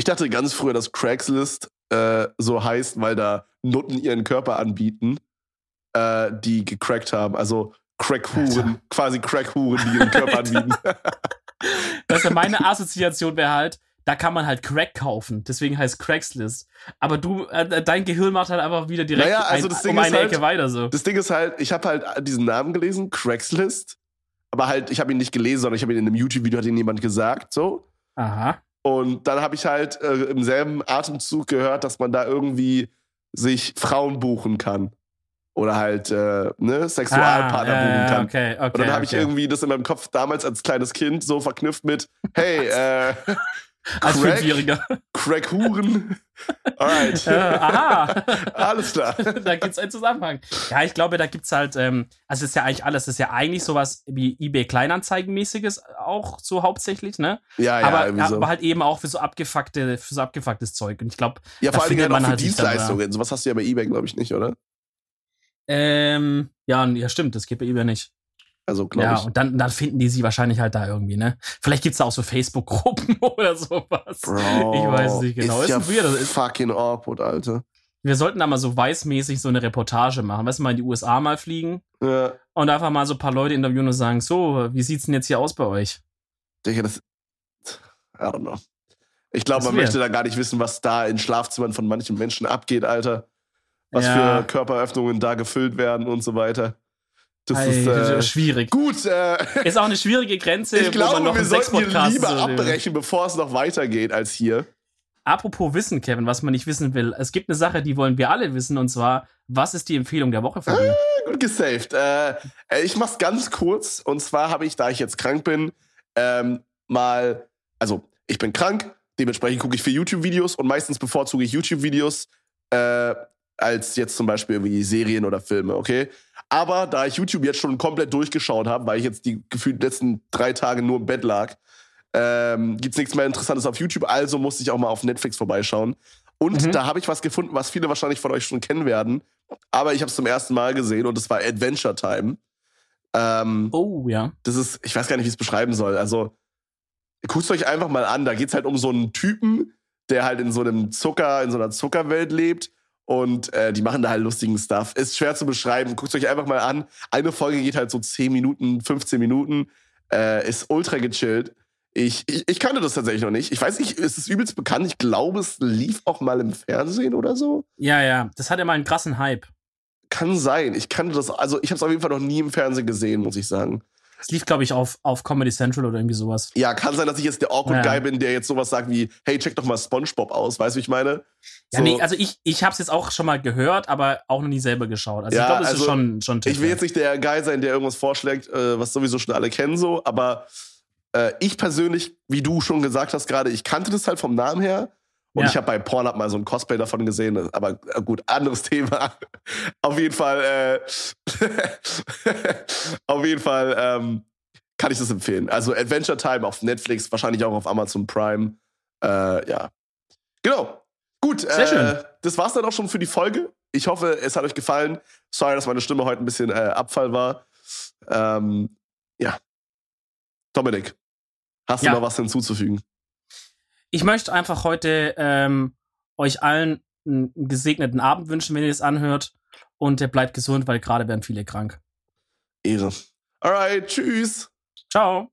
S1: Ich dachte ganz früher, dass Craigslist äh, so heißt, weil da Nutten ihren Körper anbieten, äh, die gecrackt haben. Also Crackhuren, quasi Crackhuren, die ihren Körper anbieten.
S2: Weißt du, meine Assoziation wäre halt, da kann man halt Crack kaufen. Deswegen heißt Craigslist. Aber du, äh, dein Gehirn macht halt einfach wieder direkt
S1: Naja, also
S2: ein,
S1: das Ding
S2: um
S1: ist
S2: eine
S1: halt-
S2: Ecke weiter so.
S1: Das Ding ist halt, ich habe halt diesen Namen gelesen, Craigslist, aber halt, ich habe ihn nicht gelesen, sondern ich habe ihn in einem YouTube-Video, hat ihn jemand gesagt, so.
S2: Aha.
S1: Und dann habe ich halt äh, im selben Atemzug gehört, dass man da irgendwie sich Frauen buchen kann. Oder halt, äh, ne, Sexualpartner
S2: Ah,
S1: buchen kann.
S2: Okay, okay.
S1: Und dann habe ich
S2: okay.
S1: irgendwie das in meinem Kopf damals als kleines Kind so verknüpft mit, hey, äh,
S2: Als
S1: Crack,
S2: Fünfjähriger.
S1: Crackhuren. Alright.
S2: äh, aha.
S1: Alles klar.
S2: da gibt's einen Zusammenhang. Ja, ich glaube, da gibt's halt, ähm, also es ist ja eigentlich alles, das ist ja eigentlich sowas wie eBay Kleinanzeigenmäßiges auch so hauptsächlich, ne?
S1: Ja, ja,
S2: aber,
S1: so.
S2: aber halt eben auch für so abgefuckte, für so abgefucktes Zeug. Und ich glaube,
S1: ja, vor
S2: findet
S1: halt auch
S2: man
S1: für
S2: halt sich dann da.
S1: Dienstleistungen. Sowas hast du ja bei eBay, glaube ich, nicht, oder?
S2: ähm, ja, ja, stimmt, das geht bei eBay nicht.
S1: Also, glaube
S2: Ja,
S1: ich.
S2: und dann, dann finden die sie wahrscheinlich halt da irgendwie, ne? Vielleicht gibt's da auch so Facebook-Gruppen oder sowas.
S1: Bro,
S2: ich weiß es nicht genau.
S1: Ist,
S2: Ist
S1: ja
S2: weird, ist-
S1: fucking awkward, Alter.
S2: Wir sollten da mal so weißmäßig so eine Reportage machen. Weißt du, mal in die USA mal fliegen
S1: Ja,
S2: und einfach mal so ein paar Leute interviewen und sagen, so, wie sieht's denn jetzt hier aus bei euch?
S1: Digga, das. I don't know. Ich glaube, man möchte da gar nicht wissen, was da in Schlafzimmern von manchen Menschen abgeht, Alter. Was
S2: Ja.
S1: für Körperöffnungen da gefüllt werden und so weiter. Das ist. Äh,
S2: schwierig.
S1: gut, äh,
S2: Ist auch eine schwierige Grenze,
S1: ich glaube, wir sollten hier lieber abbrechen, bevor es noch weitergeht als hier.
S2: Apropos Wissen, Kevin, was man nicht wissen will. Es gibt eine Sache, die wollen wir alle wissen, und zwar, was ist die Empfehlung der Woche von dir?
S1: Gut gesaved. Äh, äh, ich mach's ganz kurz. Und zwar habe ich, da ich jetzt krank bin, ähm, mal, also ich bin krank, dementsprechend gucke ich für YouTube-Videos und meistens bevorzuge ich YouTube-Videos äh, als jetzt zum Beispiel irgendwie Serien oder Filme, okay? Aber da ich YouTube jetzt schon komplett durchgeschaut habe, weil ich jetzt die gefühlt letzten drei Tage nur im Bett lag, ähm, gibt's nichts mehr Interessantes auf YouTube, also musste ich auch mal auf Netflix vorbeischauen. Und
S2: Mhm.
S1: da habe ich was gefunden, was viele wahrscheinlich von euch schon kennen werden. Aber ich habe es zum ersten Mal gesehen und es war Adventure Time. Ähm,
S2: Oh, ja.
S1: das ist, ich weiß gar nicht, wie ich es beschreiben soll. Also, guckt euch einfach mal an. Da geht's halt um so einen Typen, der halt in so einem Zucker, in so einer Zuckerwelt lebt. Und äh, die machen da halt lustigen Stuff. Ist schwer zu beschreiben. Guckt euch einfach mal an. Eine Folge geht halt so 10 Minuten, 15 Minuten. Äh, ist ultra gechillt. Ich, ich, ich kannte das tatsächlich noch nicht. Ich weiß nicht, ist es übelst bekannt? Ich glaube, es lief auch mal im Fernsehen oder so.
S2: Ja, ja. Das hat immer einen krassen Hype.
S1: Kann sein. Ich kannte das, also ich habe es auf jeden Fall noch nie im Fernsehen gesehen, muss ich sagen.
S2: Es lief, glaube ich, auf, auf Comedy Central oder irgendwie sowas.
S1: Ja, kann sein, dass ich jetzt der awkward
S2: Ja.
S1: Guy bin, der jetzt sowas sagt wie, hey, check doch mal SpongeBob aus, weißt du, wie ich meine?
S2: Ja,
S1: So,
S2: nee, also ich, ich habe es jetzt auch schon mal gehört, aber auch noch nie selber geschaut. Also
S1: Ja,
S2: ich glaube, das
S1: also
S2: ist schon, schon Tipp
S1: ich will jetzt nicht der Guy sein, der irgendwas vorschlägt, äh, was sowieso schon alle kennen, so, aber äh, ich persönlich, wie du schon gesagt hast gerade, ich kannte das halt vom Namen her. Und
S2: Ja.
S1: ich habe bei Pornhub mal so ein Cosplay davon gesehen, aber gut, anderes Thema. Auf jeden Fall, äh, auf jeden Fall ähm, kann ich das empfehlen. Also Adventure Time auf Netflix, wahrscheinlich auch auf Amazon Prime. Äh, ja. Genau. Gut,
S2: Sehr
S1: äh,
S2: schön.
S1: das war's dann auch schon für die Folge. Ich hoffe, es hat euch gefallen. Sorry, dass meine Stimme heute ein bisschen äh, Abfall war. Ähm, ja. Dominik, hast du
S2: Ja.
S1: noch was hinzuzufügen?
S2: Ich möchte einfach heute ähm, euch allen einen gesegneten Abend wünschen, wenn ihr es anhört. Und bleibt gesund, weil gerade werden viele krank.
S1: Ehre. Alright, tschüss.
S2: Ciao.